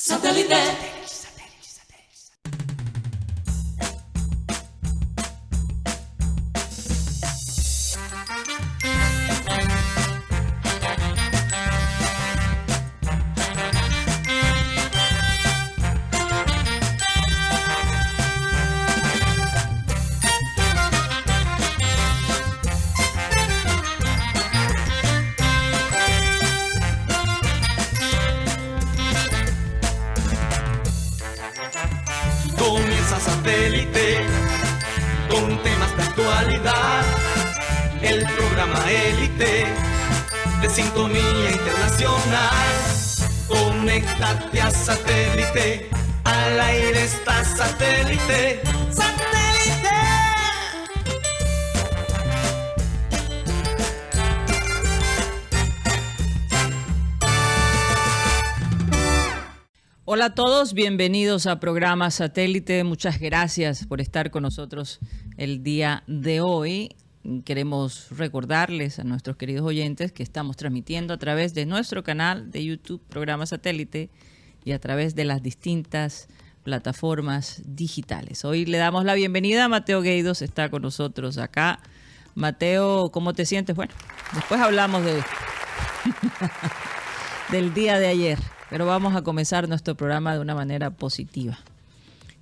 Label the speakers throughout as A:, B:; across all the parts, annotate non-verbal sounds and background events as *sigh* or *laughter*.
A: Satellite.
B: Bienvenidos a programa Satélite. Muchas gracias por estar con nosotros el día de hoy. Queremos recordarles a nuestros queridos oyentes que estamos transmitiendo a través de nuestro canal de YouTube, programa Satélite, y a través de las distintas plataformas digitales. Hoy le damos la bienvenida a Mateo Gueidos, está con nosotros acá. Mateo, ¿cómo te sientes? Bueno, después hablamos de *laughs* del día de ayer. Pero vamos a comenzar nuestro programa de una manera positiva,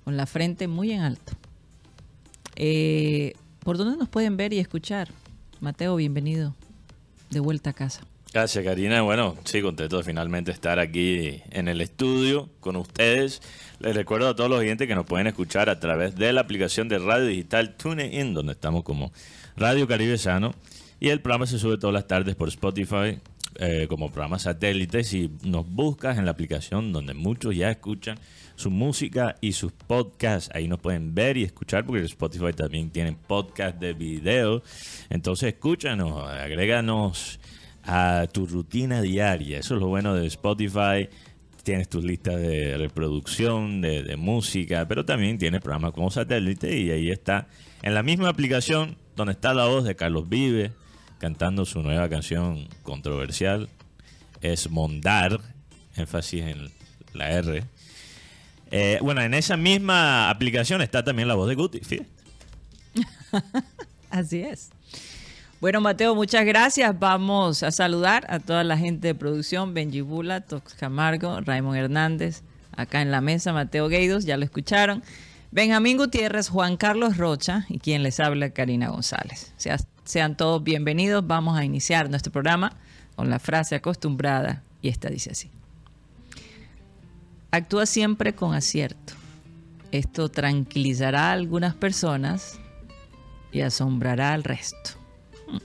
B: con la frente muy en alto. Eh, ¿Por dónde nos pueden ver y escuchar? Mateo, bienvenido de vuelta a casa.
C: Gracias, Karina. Bueno, sí, contento de finalmente estar aquí en el estudio con ustedes. Les recuerdo a todos los oyentes que nos pueden escuchar a través de la aplicación de radio digital TuneIn, donde estamos como Radio Caribe Sano. Y el programa se sube todas las tardes por Spotify, eh, como programa satélite. Si nos buscas en la aplicación donde muchos ya escuchan su música y sus podcasts, ahí nos pueden ver y escuchar porque Spotify también tiene podcast de video. Entonces escúchanos, agréganos a tu rutina diaria. Eso es lo bueno de Spotify. Tienes tus listas de reproducción, de, de música, pero también tienes programas como satélite y ahí está. En la misma aplicación donde está la voz de Carlos Vive, cantando su nueva canción controversial. Es Mondar, énfasis en la R. Eh, bueno, en esa misma aplicación está también la voz de Guti. *laughs*
B: Así es. Bueno, Mateo, muchas gracias. Vamos a saludar a toda la gente de producción, Benji Bula, Tox Camargo, Raymond Hernández, acá en la mesa, Mateo Gueidos, ya lo escucharon. Benjamín Gutiérrez, Juan Carlos Rocha y quien les habla, Karina González. Sea- sean todos bienvenidos. Vamos a iniciar nuestro programa con la frase acostumbrada y esta dice así. Actúa siempre con acierto. Esto tranquilizará a algunas personas y asombrará al resto. Hmm.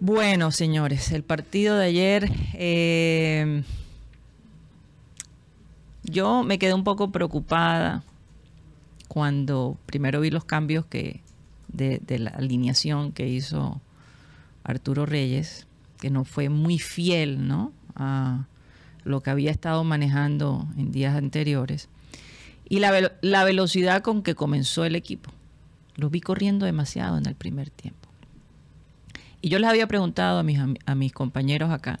B: Bueno, señores, el partido de ayer, eh, yo me quedé un poco preocupada cuando primero vi los cambios que de, la alineación que hizo Arturo Reyes, que no fue muy fiel, ¿no? A lo que había estado manejando en días anteriores. Y la, la velocidad con que comenzó el equipo. Los vi corriendo demasiado en el primer tiempo. Y yo les había preguntado a mis, a mis compañeros acá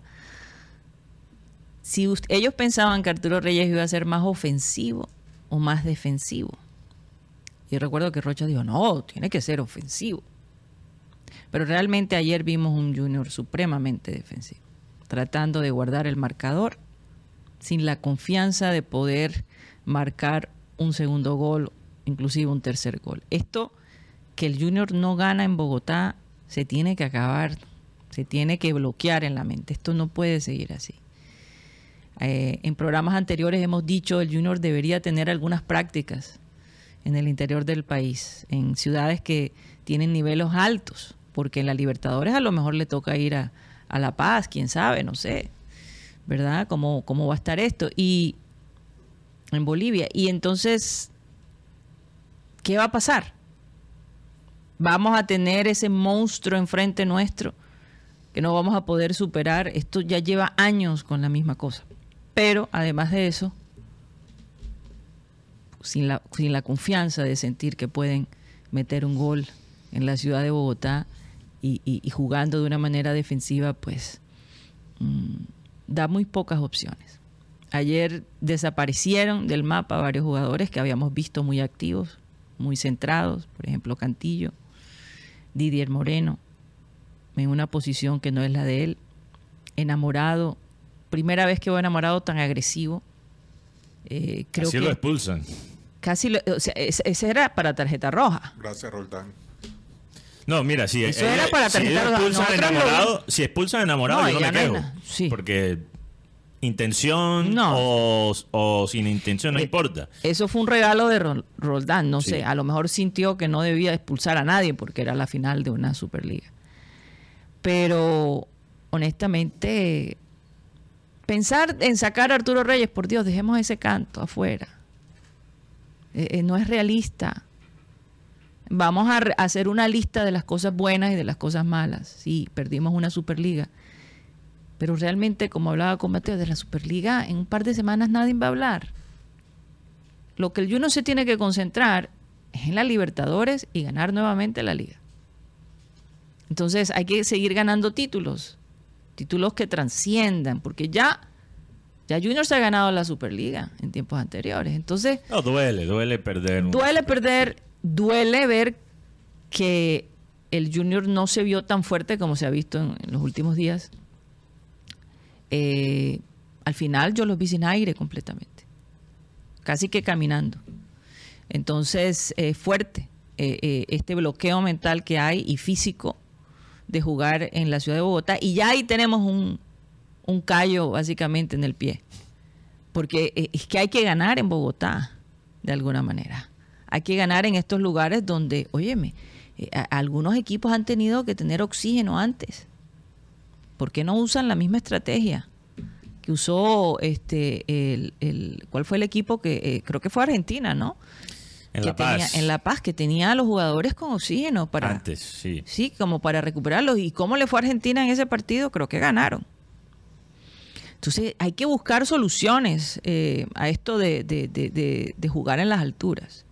B: si ellos pensaban que Arturo Reyes iba a ser más ofensivo o más defensivo. Y recuerdo que Rocha dijo, no, tiene que ser ofensivo. Pero realmente ayer vimos un Junior supremamente defensivo, tratando de guardar el marcador sin la confianza de poder marcar un segundo gol, inclusive un tercer gol. Esto que el Junior no gana en Bogotá se tiene que acabar, se tiene que bloquear en la mente. Esto no puede seguir así. Eh, en programas anteriores hemos dicho el Junior debería tener algunas prácticas en el interior del país, en ciudades que tienen niveles altos, porque en la Libertadores a lo mejor le toca ir a, a La Paz, quién sabe, no sé, ¿verdad? ¿Cómo, ¿Cómo va a estar esto? Y en Bolivia. Y entonces, ¿qué va a pasar? Vamos a tener ese monstruo enfrente nuestro que no vamos a poder superar. Esto ya lleva años con la misma cosa. Pero además de eso, sin la, sin la confianza de sentir que pueden meter un gol en la ciudad de Bogotá y, y- y jugando de una manera defensiva, pues mm, da muy pocas opciones. Ayer desaparecieron del mapa varios jugadores que habíamos visto muy activos, muy centrados, por ejemplo Cantillo, Didier Moreno, en una posición que no es la de él, enamorado, primera vez que veo enamorado tan agresivo.
C: Eh, creo Así lo expulsan.
B: Casi, lo, o sea, ese, era para tarjeta roja.
A: Gracias, Roldán.
C: No, mira, si, Eso era para tarjeta roja. Expulsan enamorado, si expulsan enamorado, yo no me quejo. sí. Porque intención o, sin intención, no eh, importa.
B: Eso fue un regalo de Roldán, no sé, a lo mejor sintió que no debía expulsar a nadie porque era la final de una Superliga. Pero honestamente, pensar en sacar a Arturo Reyes, por Dios, dejemos ese canto afuera. Eh, eh, no es realista. Vamos a hacer una lista de las cosas buenas y de las cosas malas. Sí, perdimos una Superliga pero realmente, como hablaba con Mateo, de la Superliga, en un par de semanas nadie va a hablar. Lo que el Juno se tiene que concentrar es en la Libertadores y ganar nuevamente la liga. Entonces hay que seguir ganando títulos, títulos que transciendan, porque ya, ya Junior se ha ganado la Superliga en tiempos anteriores. Entonces...
C: No, duele, duele perder.
B: Duele perder, duele ver que el Junior no se vio tan fuerte como se ha visto en los últimos días eh, al final yo los vi sin aire completamente, casi que caminando. Entonces, eh, fuerte eh, este bloqueo mental que hay y físico de jugar en la ciudad de Bogotá. Y ya ahí tenemos un, un callo básicamente en el pie. Porque es que hay que ganar en Bogotá, de alguna manera. Hay que ganar en estos lugares donde, óyeme, algunos equipos han tenido que tener oxígeno antes. ¿por qué no usan la misma estrategia que usó este el, cuál fue el equipo que eh, creo que fue Argentina, ¿no?
C: En La Paz.
B: en La Paz, que tenía a los jugadores con oxígeno para.
C: Antes, sí.
B: Sí, como para recuperarlos. ¿Y cómo le fue a Argentina en ese partido? Creo que ganaron. Entonces, hay que buscar soluciones eh, a esto de, jugar en las alturas.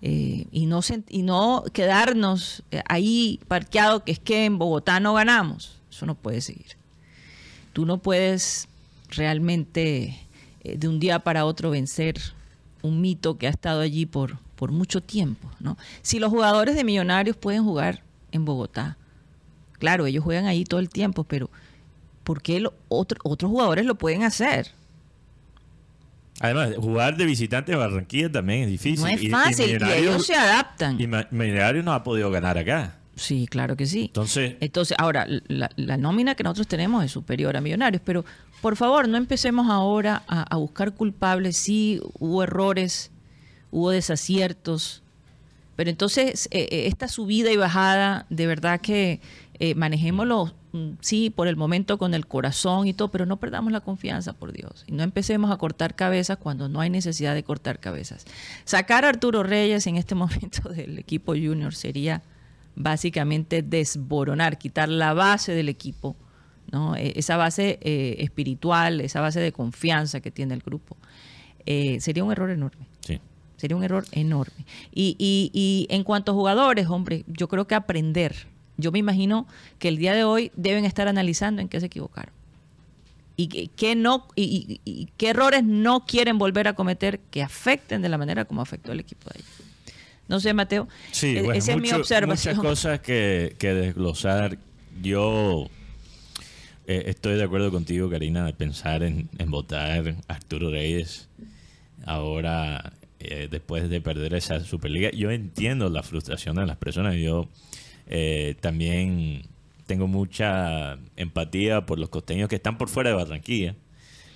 B: Eh, y, no, y no quedarnos ahí parqueados, que es que en Bogotá no ganamos. Eso no puede seguir. Tú no puedes realmente eh, de un día para otro vencer un mito que ha estado allí por, por mucho tiempo. ¿no? Si los jugadores de Millonarios pueden jugar en Bogotá, claro, ellos juegan ahí todo el tiempo, pero ¿por qué otros jugadores lo pueden hacer?
C: Además, jugar de visitante en Barranquilla también es difícil. No
B: es fácil, y, ellos se adaptan.
C: Y Millonarios no ha podido ganar acá.
B: Sí, claro que sí.
C: Entonces,
B: Entonces ahora, la, nómina que nosotros tenemos es superior a Millonarios, pero por favor, no empecemos ahora a, buscar culpables. Sí, hubo errores, hubo desaciertos, pero entonces eh, eh, esta subida y bajada, de verdad que eh, manejémoslo, sí, por el momento con el corazón y todo, pero no perdamos la confianza, por Dios. Y no empecemos a cortar cabezas cuando no hay necesidad de cortar cabezas. Sacar a Arturo Reyes en este *laughs* momento del equipo junior sería básicamente desboronar, quitar la base del equipo, ¿no? E, esa base eh, espiritual, esa base de confianza que tiene el grupo. Eh, sería un error enorme.
C: Sí.
B: Sería un error enorme. Y, y, y en cuanto a jugadores, hombre, yo creo que aprender. Yo me imagino que el día de hoy deben estar analizando en qué se equivocaron. Y, qué no, y, y qué errores no quieren volver a cometer que afecten de la manera como afectó el equipo de ellos. No sé, Mateo.
C: Sí, e-, esa es mi observación. Muchas cosas que, desglosar. Yo eh, estoy de acuerdo contigo, Karina, de pensar en, votar a Arturo Reyes ahora, eh, después de perder esa Superliga. Yo entiendo la frustración de las personas. Yo eh, también tengo mucha empatía por los costeños que están por fuera de Barranquilla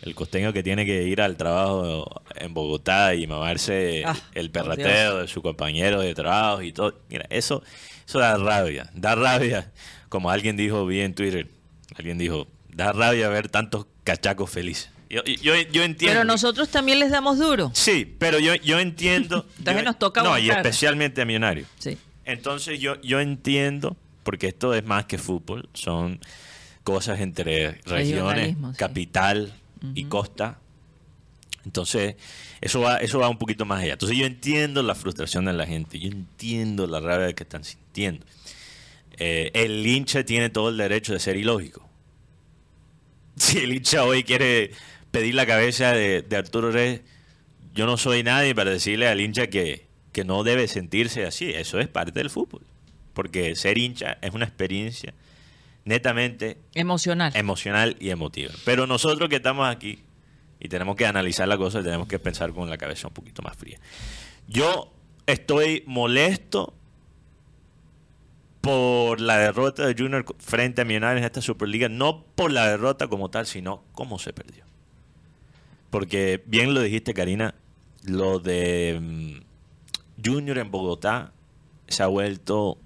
C: el costeño que tiene que ir al trabajo en Bogotá y mamarse ah, el perrateo de su compañero de trabajo y todo. Mira, eso, eso da rabia, da rabia. Como alguien dijo bien en Twitter, alguien dijo, da rabia ver tantos cachacos felices. Yo, yo, entiendo.
B: Pero nosotros también les damos duro.
C: Sí, pero yo, yo entiendo. *laughs*
B: también nos toca
C: No, y especialmente a Millonarios.
B: Sí.
C: Entonces yo, yo entiendo, porque esto es más que fútbol, son cosas entre regiones, capital, y costa. Entonces, eso va, eso va un poquito más allá. Entonces, yo entiendo la frustración de la gente, yo entiendo la rabia que están sintiendo. Eh, el hincha tiene todo el derecho de ser ilógico. *laughs* Si el hincha hoy quiere pedir la cabeza de, de Arturo Reyes, yo no soy nadie para decirle al hincha que, que no debe sentirse así. Eso es parte del fútbol. Porque ser hincha es una experiencia netamente
B: Emocional.
C: emocional y emotiva. Pero nosotros que estamos aquí y tenemos que analizar la cosa, tenemos que pensar con la cabeza un poquito más fría. Yo estoy molesto por la derrota de Junior frente a Millonarios en esta Superliga, no por la derrota como tal, sino cómo se perdió. Porque bien lo dijiste, Karina, lo de mm, Junior en Bogotá se ha vuelto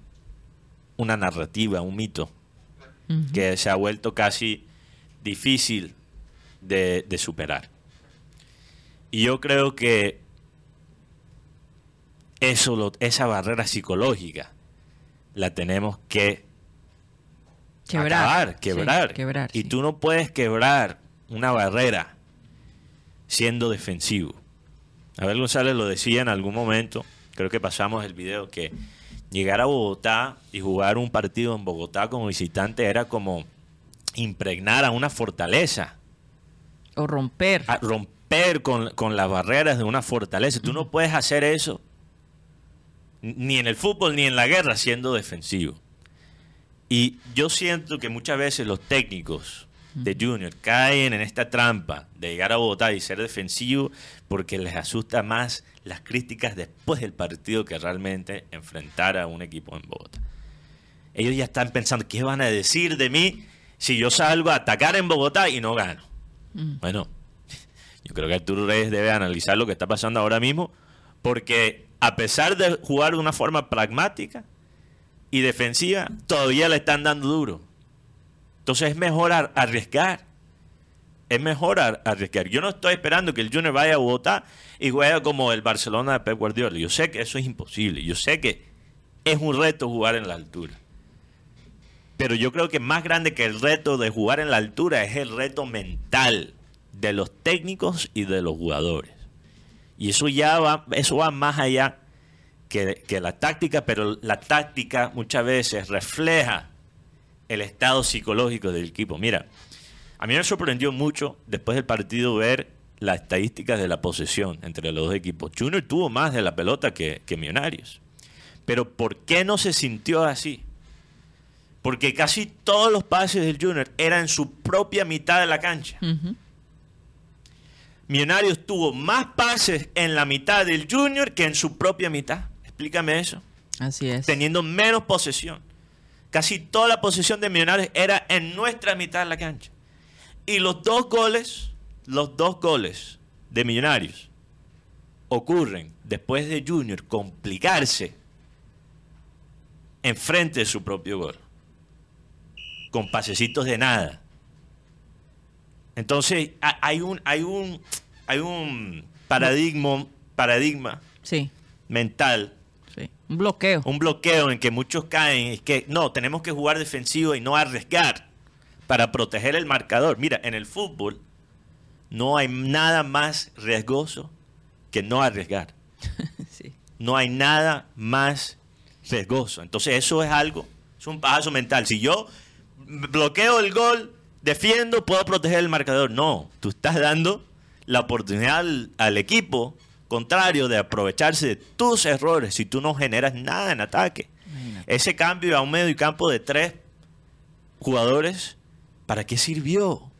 C: una narrativa, un mito, que se ha vuelto casi difícil de, de superar. Y yo creo que eso, lo- esa barrera psicológica la tenemos que
B: Quebrar.
C: acabar,
B: Sí,
C: quebrar.
B: quebrar,
C: y
B: sí.
C: tú no puedes quebrar una barrera siendo defensivo. Abel González lo decía en algún momento, creo que pasamos el video, que llegar a Bogotá y jugar un partido en Bogotá como visitante era como impregnar a una fortaleza,
B: O romper.
C: a romper con, con las barreras de una fortaleza. Tú no puedes hacer eso ni en el fútbol ni en la guerra siendo defensivo. Y yo siento que muchas veces los técnicos de Junior caen en esta trampa de llegar a Bogotá y ser defensivo porque les asusta más las críticas después del partido que realmente enfrentar a un equipo en Bogotá. Ellos ya están pensando, ¿qué van a decir de mí si yo salgo a atacar en Bogotá y no gano?
B: Mm.
C: Bueno, yo creo que Arturo Reyes debe analizar lo que está pasando ahora mismo, porque a pesar de jugar de una forma pragmática y defensiva, todavía le están dando duro. Entonces es mejor ar- arriesgar. Es mejor ar- arriesgar. Yo no estoy esperando que el Junior vaya a Bogotá y juegue como el Barcelona de Pep Guardiola. Yo sé que eso es imposible. Yo sé que es un reto jugar en la altura. Pero yo creo que más grande que el reto de jugar en la altura es el reto mental de los técnicos y de los jugadores. Y eso ya va, eso va más allá que, que la táctica, pero la táctica muchas veces refleja el estado psicológico del equipo. Mira, a mí me sorprendió mucho después del partido ver las estadísticas de la posesión entre los dos equipos. Junior tuvo más de la pelota que, que Millonarios. Pero ¿por qué no se sintió así? Porque casi todos los pases del Junior eran en su propia mitad de la cancha.
B: Ujú.
C: Millonarios tuvo más pases en la mitad del Junior que en su propia mitad. Explícame eso.
B: Así es.
C: Teniendo menos posesión. Casi toda la posesión de Millonarios era en nuestra mitad de la cancha. Y los dos goles, los dos goles de Millonarios ocurren después de Junior complicarse enfrente de su propio gol. Con pasecitos de nada. Entonces, ha- hay un, hay un, hay un paradigma, paradigma
B: Sí,
C: mental,
B: sí. Un bloqueo.
C: un bloqueo en que muchos caen, es que no, tenemos que jugar defensivo y no arriesgar para proteger el marcador. Mira, en el fútbol no hay nada más riesgoso que no arriesgar. *laughs*
B: Sí.
C: No hay nada más riesgoso. Entonces eso es algo, es un paso mental. Si yo bloqueo el gol, defiendo, puedo proteger el marcador. No, tú estás dando la oportunidad al, al equipo contrario de aprovecharse de tus errores si tú no generas nada en ataque.
B: Imagínate.
C: Ese cambio a un medio campo de tres jugadores, ¿para qué sirvió?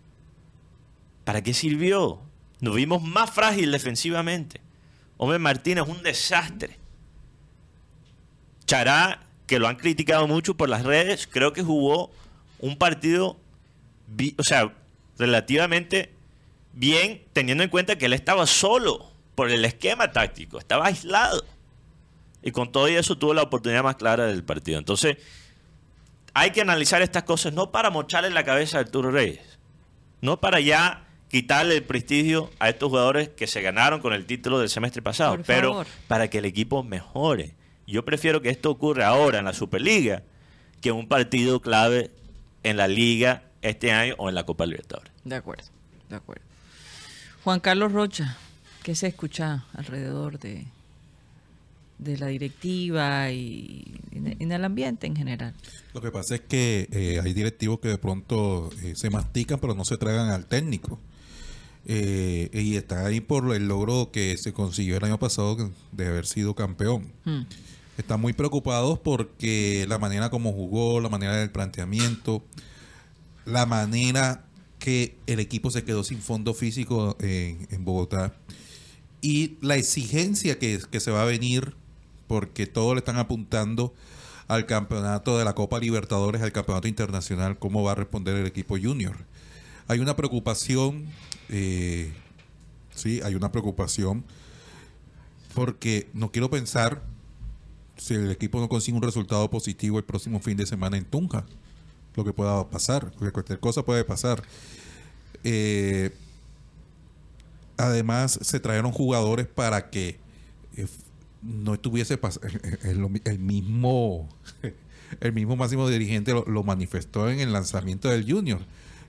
C: ¿Para qué sirvió? Nos vimos más frágil defensivamente. Hombre Martínez, un desastre. Chará, que lo han criticado mucho por las redes, creo que jugó un partido, o sea, relativamente bien, teniendo en cuenta que él estaba solo por el esquema táctico, estaba aislado. Y con todo eso tuvo la oportunidad más clara del partido. Entonces, hay que analizar estas cosas no para mocharle la cabeza a Arturo Reyes, no para ya quitarle el prestigio a estos jugadores que se ganaron con el título del semestre pasado,
B: Por
C: pero
B: favor.
C: para que el equipo mejore. Yo prefiero que esto ocurra ahora en la Superliga que un partido clave en la Liga este año o en la Copa Libertadores.
B: De acuerdo, de acuerdo. Juan Carlos Rocha, ¿qué se escucha alrededor de, de la directiva y en, en el ambiente en general?
A: Lo que pasa es que eh, hay directivos que de pronto eh, se mastican pero no se tragan al técnico. eh, y está ahí por el logro que se consiguió el año pasado de haber sido campeón.
B: Hmm.
A: Están muy preocupados porque la manera como jugó, la manera del planteamiento, la manera que el equipo se quedó sin fondo físico en, en Bogotá y la exigencia que, que se va a venir porque todos le están apuntando al campeonato de la Copa Libertadores, al campeonato internacional, cómo va a responder el equipo junior. Hay una preocupación, eh, sí, hay una preocupación, porque no quiero pensar si el equipo no consigue un resultado positivo el próximo fin de semana en Tunja, lo que pueda pasar, cualquier cosa puede pasar. Eh, además, se trajeron jugadores para que eh, no estuviese el, el- el mismo *laughs* el mismo máximo dirigente lo, manifestó en el lanzamiento del Junior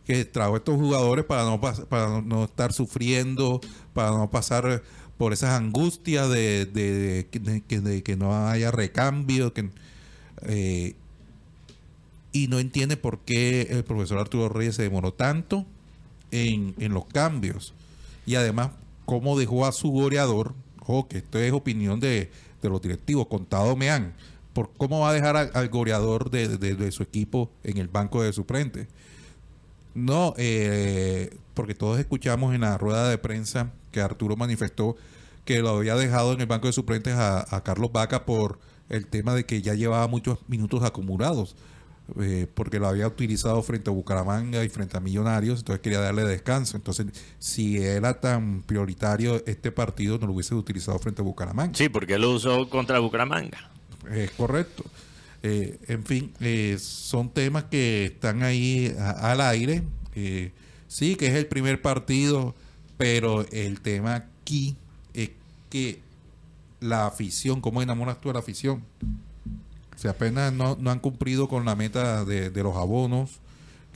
A: que trajo estos jugadores para no para no, estar sufriendo para no pasar por esas angustias de, que, no haya recambio eh, y no entiende por qué el profesor Arturo Reyes se demoró tanto en, en los cambios. Y además, cómo dejó a su goleador, ojo, que esto es opinión de, de los directivos, contado me han, por cómo va a dejar al, al goleador de, de- su equipo en el banco de suplente. No, eh, porque todos escuchamos en la rueda de prensa que Arturo manifestó que lo había dejado en el banco de suplentes a Carlos Vaca por el tema de que ya llevaba muchos minutos acumulados, eh, porque lo había utilizado frente a Bucaramanga y frente a Millonarios, entonces quería darle descanso. Entonces, si era tan prioritario este partido, no lo hubiese utilizado frente a Bucaramanga.
C: Sí, porque lo usó contra Bucaramanga.
A: Es correcto. Eh, en fin, eh, son temas que están ahí a- al aire. Sí, que es el primer partido, pero el tema aquí es que la afición, ¿cómo enamoras tú a la afición? Sea, apenas no, no han cumplido con la meta de, los abonos,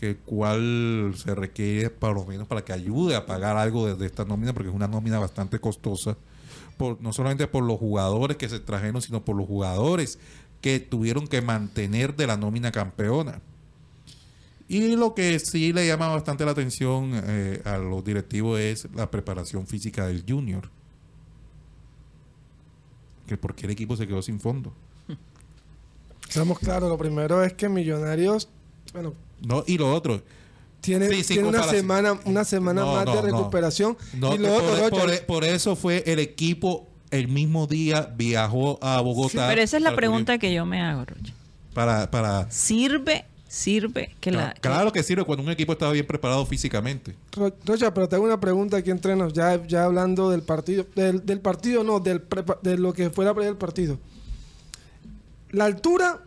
A: que cual se requiere por lo menos para que ayude a pagar algo de, de esta nómina, porque es una nómina bastante costosa, por, no solamente por los jugadores que se trajeron, sino por los jugadores que tuvieron que mantener de la nómina campeona. Y lo que sí le llama bastante la atención eh, a los directivos es la preparación física del junior. Que por qué el equipo se quedó sin fondo.
D: Seamos claros, lo primero es que Millonarios, bueno,
A: No, y lo otro,
D: tiene,
A: Sí, sí,
D: tiene una semana, una semana
A: No,
D: más
A: no,
D: de
A: no.
D: recuperación.
A: No,
D: y lo
A: por,
D: otro,
A: por- eso fue el equipo el mismo día viajó a Bogotá.
B: Pero esa es la pregunta
A: cubrir-
B: que yo me hago, Rocha.
A: Para, para,
B: ¿Sirve, sirve que la... que-
A: claro que sirve cuando un equipo está bien preparado físicamente.
D: Ro- Rocha, pero te hago una pregunta aquí entre nos, ya, ya hablando del partido, del, del partido no, del prepa- de lo que fue la previa del partido. La altura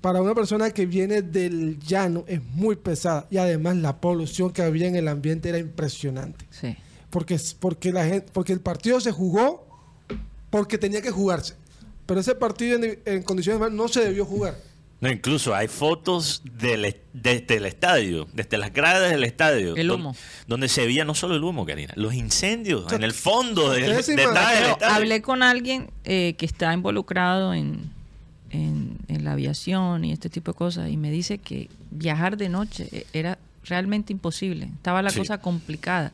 D: para una persona que viene del llano es muy pesada y además la polución que había en el ambiente era impresionante.
B: Sí.
D: Porque, es- porque, la gente, porque el partido se jugó porque tenía que jugarse. Pero ese partido en, en condiciones normales no se debió jugar.
C: No, incluso hay fotos del, desde el estadio, desde las gradas del estadio.
B: El humo.
C: Donde se veía no solo el humo, Karina, los incendios
D: sea,
C: en el fondo del,
D: imaginan-
C: estadio.
B: Hablé con alguien eh, que está involucrado en, en, en la aviación y este tipo de cosas y me dice que viajar de noche eh, era realmente imposible. Estaba la
C: Sí.
B: cosa complicada.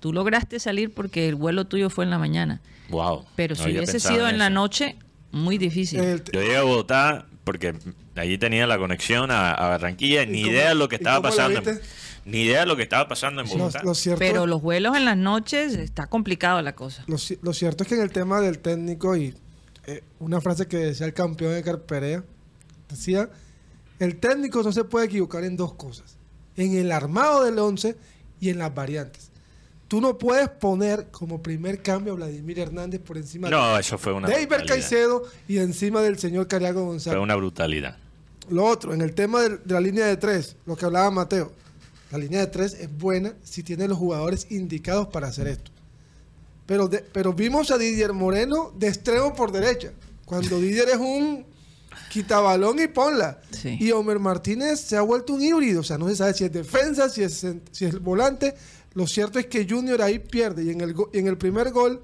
B: Tú lograste salir porque el vuelo tuyo fue en la mañana,
C: Wow.
B: pero si hubiese sido en la noche, muy difícil.
C: Yo llegué a Bogotá porque allí tenía la conexión a, a Barranquilla,
D: ¿Y
C: ni
D: cómo-
C: idea de lo que estaba pasando. ni idea de lo que estaba pasando en Bogotá.
D: lo cierto,
B: pero los vuelos en las noches está complicado la cosa.
D: Lo cierto es que en el tema del técnico y eh, una frase que decía el campeón de Carperea, decía, el técnico no se puede equivocar en dos cosas, en el armado del 11 y en las variantes. Tú no puedes poner como primer cambio a Vladimir Hernández por encima
C: no, eso fue una
D: de David. Caicedo y encima del señor Cariago
C: Fue
D: González.
C: una brutalidad.
D: Lo otro, en el tema de, la línea de tres, lo que hablaba Mateo, la línea de tres es buena si tiene los jugadores indicados para hacer esto. Pero, de- pero vimos a Didier Moreno de extremo por derecha, cuando Didier es un quitabalón y ponla.
B: Sí.
D: Y Homer Martínez se ha vuelto un híbrido, o sea, no se sabe si es defensa, si es, si es volante. Lo cierto es que Junior ahí pierde y en el, go- y en el primer gol,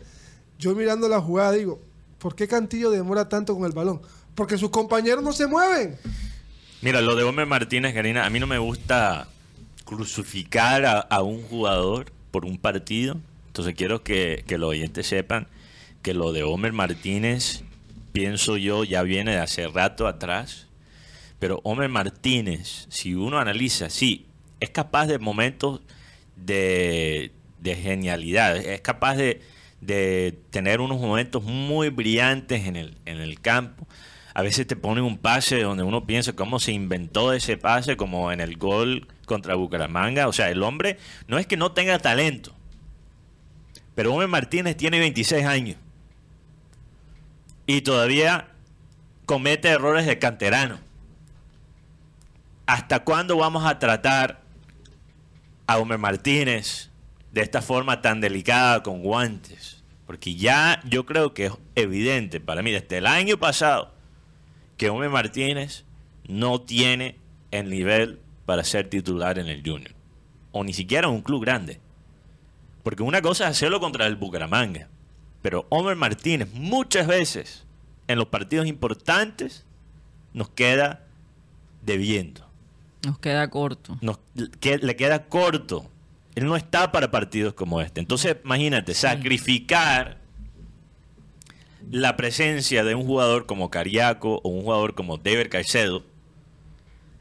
D: yo mirando la jugada digo, ¿por qué Cantillo demora tanto con el balón? Porque sus compañeros no se mueven.
C: Mira, lo de Homer Martínez, Karina, a mí no me gusta crucificar a, a un jugador por un partido. Entonces quiero que, los oyentes sepan que lo de Homer Martínez, pienso yo, ya viene de hace rato atrás. Pero Homer Martínez, si uno analiza, sí, es capaz de momentos de, de genialidad, es capaz de, de tener unos momentos muy brillantes en el, en el campo. A veces te ponen un pase donde uno piensa cómo se inventó ese pase, como en el gol contra Bucaramanga. O sea, el hombre no es que no tenga talento, pero Homer Martínez tiene 26 años y todavía comete errores de canterano. ¿Hasta cuándo vamos a tratar a Homer Martínez de esta forma tan delicada con guantes? Porque ya yo creo que es evidente para mí desde el año pasado que Homer Martínez no tiene el nivel para ser titular en el Junior. O ni siquiera en un club grande. Porque una cosa es hacerlo contra el Bucaramanga. Pero Homer Martínez muchas veces en los partidos importantes nos queda debiendo.
B: Nos queda corto.
C: Nos, que, le queda corto. Él no está para partidos como este. Entonces, imagínate, sacrificar la presencia de un jugador como Cariaco o un jugador como David Caicedo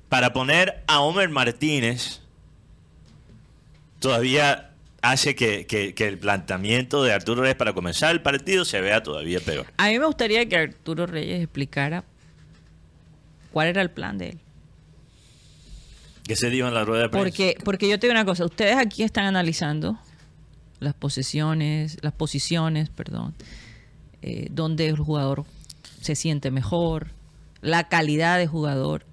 C: para poner a Homer Martínez todavía hace que, que- que el planteamiento de Arturo Reyes para comenzar el partido se vea todavía peor.
B: A mí me gustaría que Arturo Reyes explicara cuál era el plan de él.
C: ¿Qué se dijo en la rueda de prensa?
B: Porque, porque yo te digo una cosa, ustedes aquí están analizando las posiciones, las posiciones, perdón, eh, donde el jugador se siente mejor, la calidad de jugador.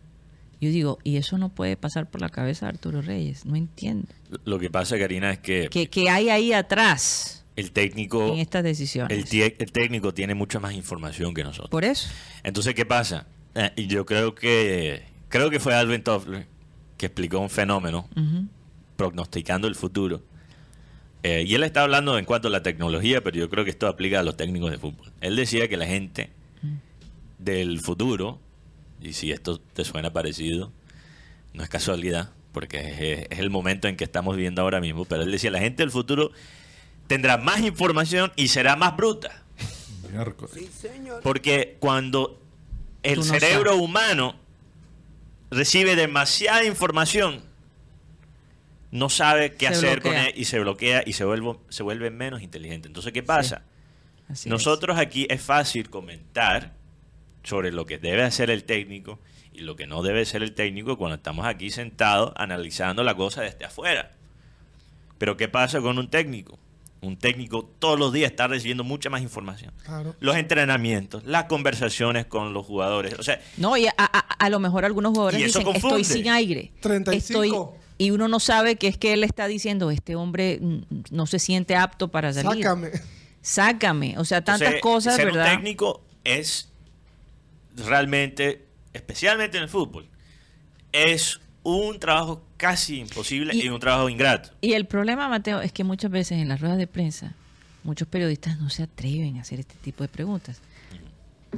B: Yo digo, y eso no puede pasar por la cabeza de Arturo Reyes, no entiendo.
C: Lo que pasa, Karina, es que
B: ¿Qué, qué hay ahí atrás
C: el técnico,
B: en estas decisiones?
C: el, técnico tiene mucha más información que nosotros.
B: Por eso.
C: Entonces, ¿qué pasa? Eh, yo creo que creo que fue Alvin Toffler que explicó un fenómeno
B: Ujú.
C: prognosticando el futuro. Eh, y él está hablando en cuanto a la tecnología, pero yo creo que esto aplica a los técnicos de fútbol. Él decía que la gente del futuro, y si esto te suena parecido, no es casualidad, porque es, es el momento en que estamos viviendo ahora mismo, pero él decía, la gente del futuro tendrá más información y será más bruta.
A: Miércoles.
C: Porque cuando el
B: no
C: cerebro
B: sabes.
C: humano recibe demasiada información, no sabe qué
B: Se
C: hacer con él y se bloquea y se vuelve, se vuelve menos inteligente. Entonces, ¿qué pasa? Nosotros aquí es fácil comentar sobre lo que debe hacer el técnico y lo que no debe ser el técnico cuando estamos aquí sentados analizando la cosa desde afuera. Pero ¿qué pasa con un técnico? Un técnico todos los días está recibiendo mucha más información.
D: Claro.
C: Los entrenamientos, las conversaciones con los jugadores. O sea.
B: No, y a, a- a lo mejor algunos jugadores
C: Y eso
B: dicen,
C: confunde.
B: estoy sin aire.
D: 35.
B: Estoy, y uno no sabe que es que él está diciendo, este hombre mm, no se siente apto para salir.
D: Sácame.
B: Sácame. O sea, tantas
C: entonces,
B: cosas,
C: ser
B: ¿verdad?
C: un técnico es realmente, especialmente en el fútbol, es un trabajo casi imposible y,
B: Y-
C: un trabajo ingrato.
B: Y el problema, Mateo, es que muchas veces en las ruedas de prensa, muchos periodistas no se atreven a hacer este tipo de preguntas.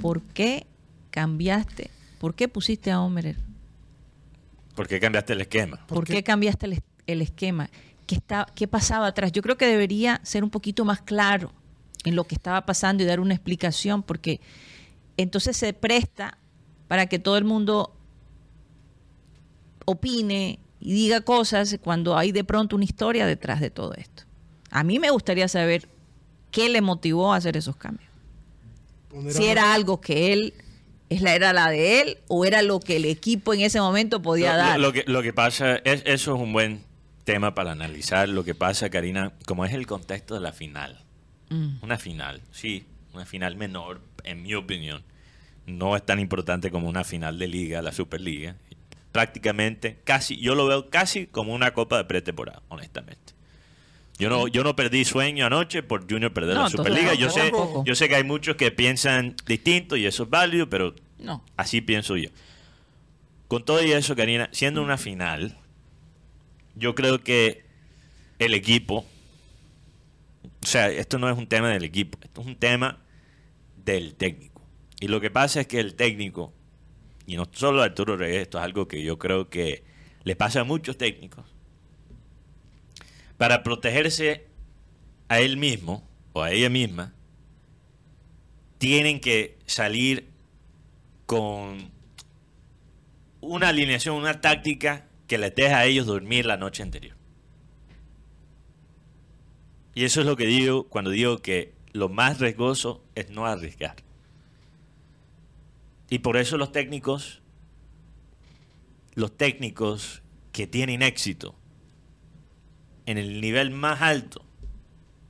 B: ¿Por qué cambiaste? ¿Por qué pusiste a Homer?
C: ¿Por qué cambiaste el esquema?
B: ¿Por,
D: qué?
B: qué cambiaste el esquema? ¿Qué, está, ¿Qué pasaba atrás? Yo creo que debería ser un poquito más claro en lo que estaba pasando y dar una explicación, porque entonces se presta para que todo el mundo opine y diga cosas cuando hay de pronto una historia detrás de todo esto. A mí me gustaría saber qué le motivó a hacer esos cambios. Si era algo que él, es la, era la de él o era lo que el equipo en ese momento podía
C: Lo,
B: dar.
C: lo- lo que, lo que pasa, es, eso es un buen tema para analizar. Lo que pasa, Karina, como es el contexto de la final.
B: Mm.
C: Una final, sí, una final menor, en mi opinión. No es tan importante como una final de liga, la Superliga. Prácticamente, casi, yo lo veo casi como una copa de pretemporada, honestamente. Yo no, yo no perdí sueño anoche por Junior perder
B: No,
C: la Superliga. Yo sé, yo sé que hay muchos que piensan distinto y eso es válido, pero
B: No.
C: Así pienso yo. Con todo y eso, Karina, siendo una final, yo creo que el equipo, o sea, esto no es un tema del equipo, esto es un tema del técnico. Y lo que pasa es que el técnico, y no solo Arturo Reyes, esto es algo que yo creo que le pasa a muchos técnicos, para protegerse a él mismo o a ella misma, tienen que salir con una alineación, una táctica que les deja a ellos dormir la noche anterior. Y eso es lo que digo cuando digo que lo más riesgoso es no arriesgar. Y por eso los técnicos, los técnicos que tienen éxito en el nivel más alto,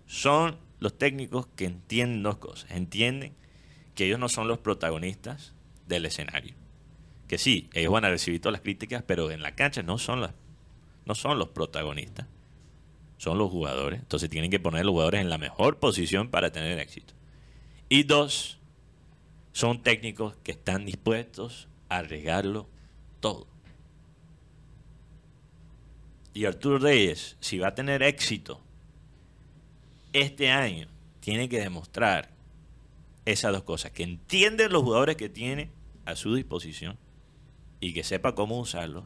C: son los técnicos que entienden dos cosas. Entienden que ellos no son los protagonistas del escenario. Que sí, ellos van a recibir todas las críticas, pero en la cancha no son, las, no son los protagonistas son los jugadores. Entonces tienen que poner a los jugadores en la mejor posición para tener éxito. Y dos, son técnicos que están dispuestos a arriesgarlo todo. Y Arturo Reyes, si va a tener éxito este año, tiene que demostrar esas dos cosas, que entiende los jugadores que tiene a su disposición y que sepa cómo usarlos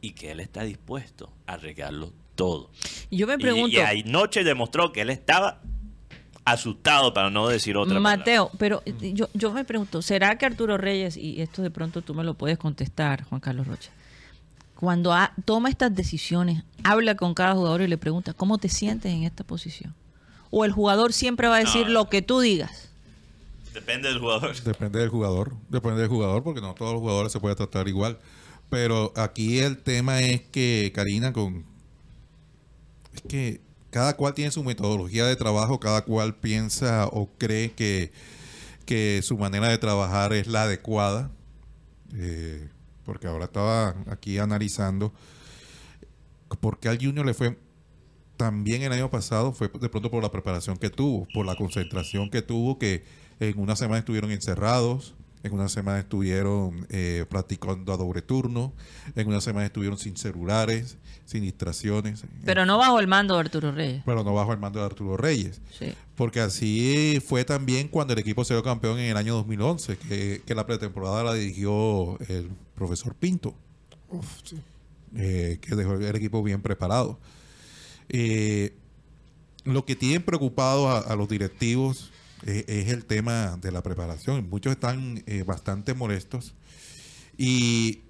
C: y que él está dispuesto a arriesgarlo todo.
B: Yo me pregunto.
C: Y, y anoche demostró que él estaba asustado, para no decir otra
B: Mateo, pero yo, yo me pregunto, ¿será que Arturo Reyes, y esto de pronto tú me lo puedes contestar, Juan Carlos Rocha, cuando toma estas decisiones, habla con cada jugador y le pregunta, ¿cómo te sientes en esta posición? ¿O el jugador siempre va a decir lo que tú digas?
C: Depende del jugador. *laughs*
A: Depende del jugador, depende del jugador, porque no todos los jugadores se pueden tratar igual. Pero aquí el tema es que Karina con, es que cada cual tiene su metodología de trabajo, cada cual piensa o cree que, que su manera de trabajar es la adecuada. Eh, porque ahora estaba aquí analizando por qué al Junior le fue también el año pasado, fue de pronto por la preparación que tuvo, por la concentración que tuvo, que en una semana estuvieron encerrados, en una semana estuvieron eh, practicando a doble turno, en una semana estuvieron sin celulares, sin distracciones.
B: Pero no bajo el mando de Arturo Reyes.
A: Pero no bajo el mando de Arturo Reyes. Porque así fue también cuando el equipo se dio campeón en el año 2011, que, que la pretemporada la dirigió el profesor Pinto, eh, que dejó el equipo bien preparado. Eh, lo que tienen preocupado a los directivos eh, es el tema de la preparación. Muchos están eh, bastante molestos y...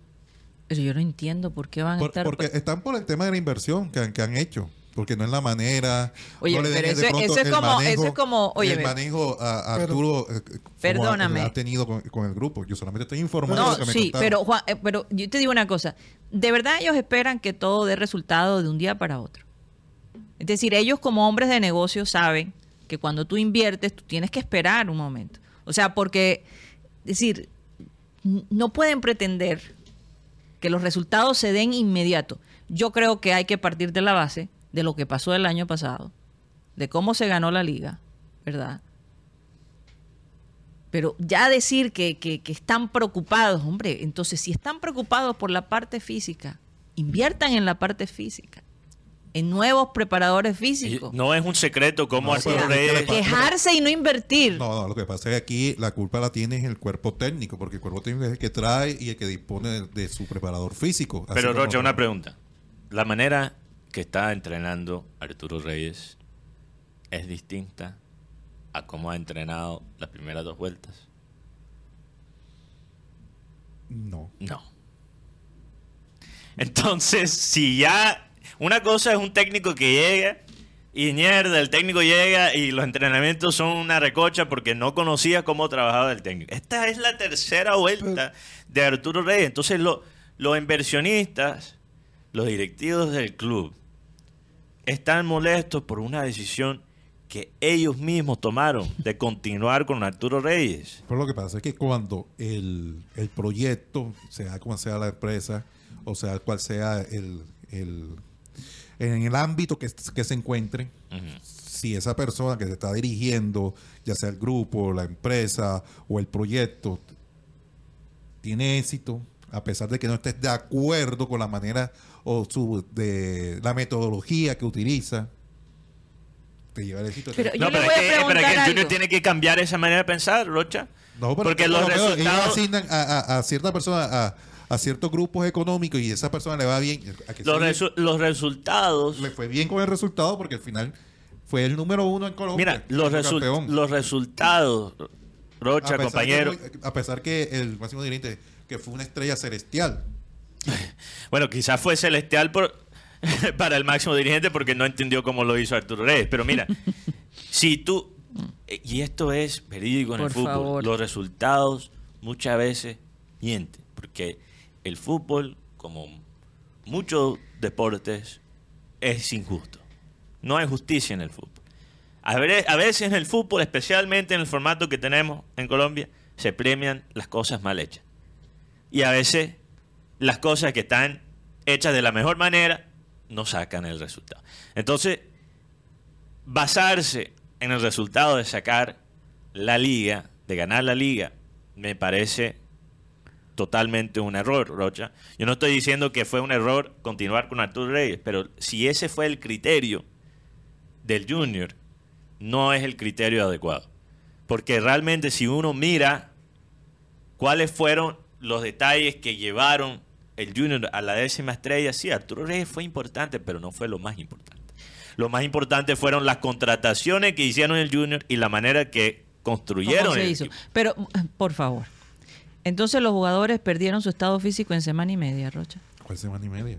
B: Pero yo no entiendo por qué van a estar...
A: Porque están por el tema de la inversión que han, que han hecho porque no es la manera.
B: Oye, pero eso, es como, eso es como, oye,
A: el manejo a, Arturo eh,
B: perdóname.
A: Ha, tenido con, el grupo. Yo solamente estoy informando. No,
B: lo que sí, pero Juan, pero yo te digo una cosa. De verdad ellos esperan que todo dé resultado de un día para otro. Es decir, ellos como hombres de negocio saben que cuando tú inviertes, tú tienes que esperar un momento. O sea, porque, decir, no pueden pretender que los resultados se den inmediato. Yo creo que hay que partir de la base de lo que pasó el año pasado, de cómo se ganó la liga, ¿verdad? Pero ya decir que, que, que, están preocupados, hombre, entonces si están preocupados por la parte física, inviertan en la parte física en nuevos preparadores físicos.
C: No es un secreto cómo hacer
B: Quejarse y no invertir.
A: No, no, lo que pasa es que aquí la culpa la tiene el cuerpo técnico, porque el cuerpo técnico es el que trae y el que dispone de, su preparador físico.
C: Pero Rocha, una pregunta. La manera que está entrenando Arturo Reyes es distinta a cómo ha entrenado las primeras dos vueltas.
A: No.
C: No. Entonces, si ya una cosa es un técnico que llega y mierda, el técnico llega y los entrenamientos son una recocha porque no conocía cómo trabajaba el técnico. Esta es la tercera vuelta de Arturo Reyes. Entonces los inversionistas, los directivos del club, están molestos por una decisión que ellos mismos tomaron de *laughs* continuar con Arturo Reyes.
A: Pero lo que pasa es que cuando el, proyecto, sea como sea la empresa, o sea cual sea el en el ámbito que, se encuentre, si esa persona que se está dirigiendo, ya sea el grupo, la empresa o el proyecto, tiene éxito, a pesar de que no estés de acuerdo con la manera o su, de la metodología que utiliza, te lleva el éxito.
B: Pero, no, pero, es que,
C: el Junior tiene que cambiar esa manera de pensar, Rocha.
A: No, porque los resultados... asignan a, a, cierta persona a a ciertos grupos económicos y a esa persona le va bien. a que
C: Los, los resultados.
A: le fue bien con el resultado porque al final fue el número uno en Colombia.
C: Mira, los,
A: campeón.
C: los resultados, Rocha,
A: a
C: compañero.
A: que- a pesar que el máximo dirigente, que fue una estrella celestial. *laughs*
C: Bueno, quizás fue celestial por, *laughs* para el máximo dirigente porque no entendió cómo lo hizo Arturo Reyes. Pero mira, *laughs* si tú. Y esto es verídico en el fútbol.
B: favor.
C: Los resultados muchas veces mienten. Porque el fútbol, como muchos deportes, es injusto. No hay justicia en el fútbol. A veces en el fútbol, especialmente en el formato que tenemos en Colombia, se premian las cosas mal hechas. Y a veces las cosas que están hechas de la mejor manera no sacan el resultado. Entonces, basarse en el resultado de sacar la liga, de ganar la liga, me parece totalmente un error, Rocha. Yo no estoy diciendo que fue un error continuar con Arturo Reyes, pero si ese fue el criterio del Junior, no es el criterio adecuado. Porque realmente si uno mira cuáles fueron los detalles que llevaron el Junior a la décima estrella, sí, Arturo Reyes fue importante, pero no fue lo más importante. Lo más importante fueron las contrataciones que hicieron el Junior y la manera que construyeron
B: ¿Cómo se
C: el
B: hizo? Pero, por favor. Entonces los jugadores perdieron su estado físico en semana y media, Rocha.
A: ¿Cuál semana y media?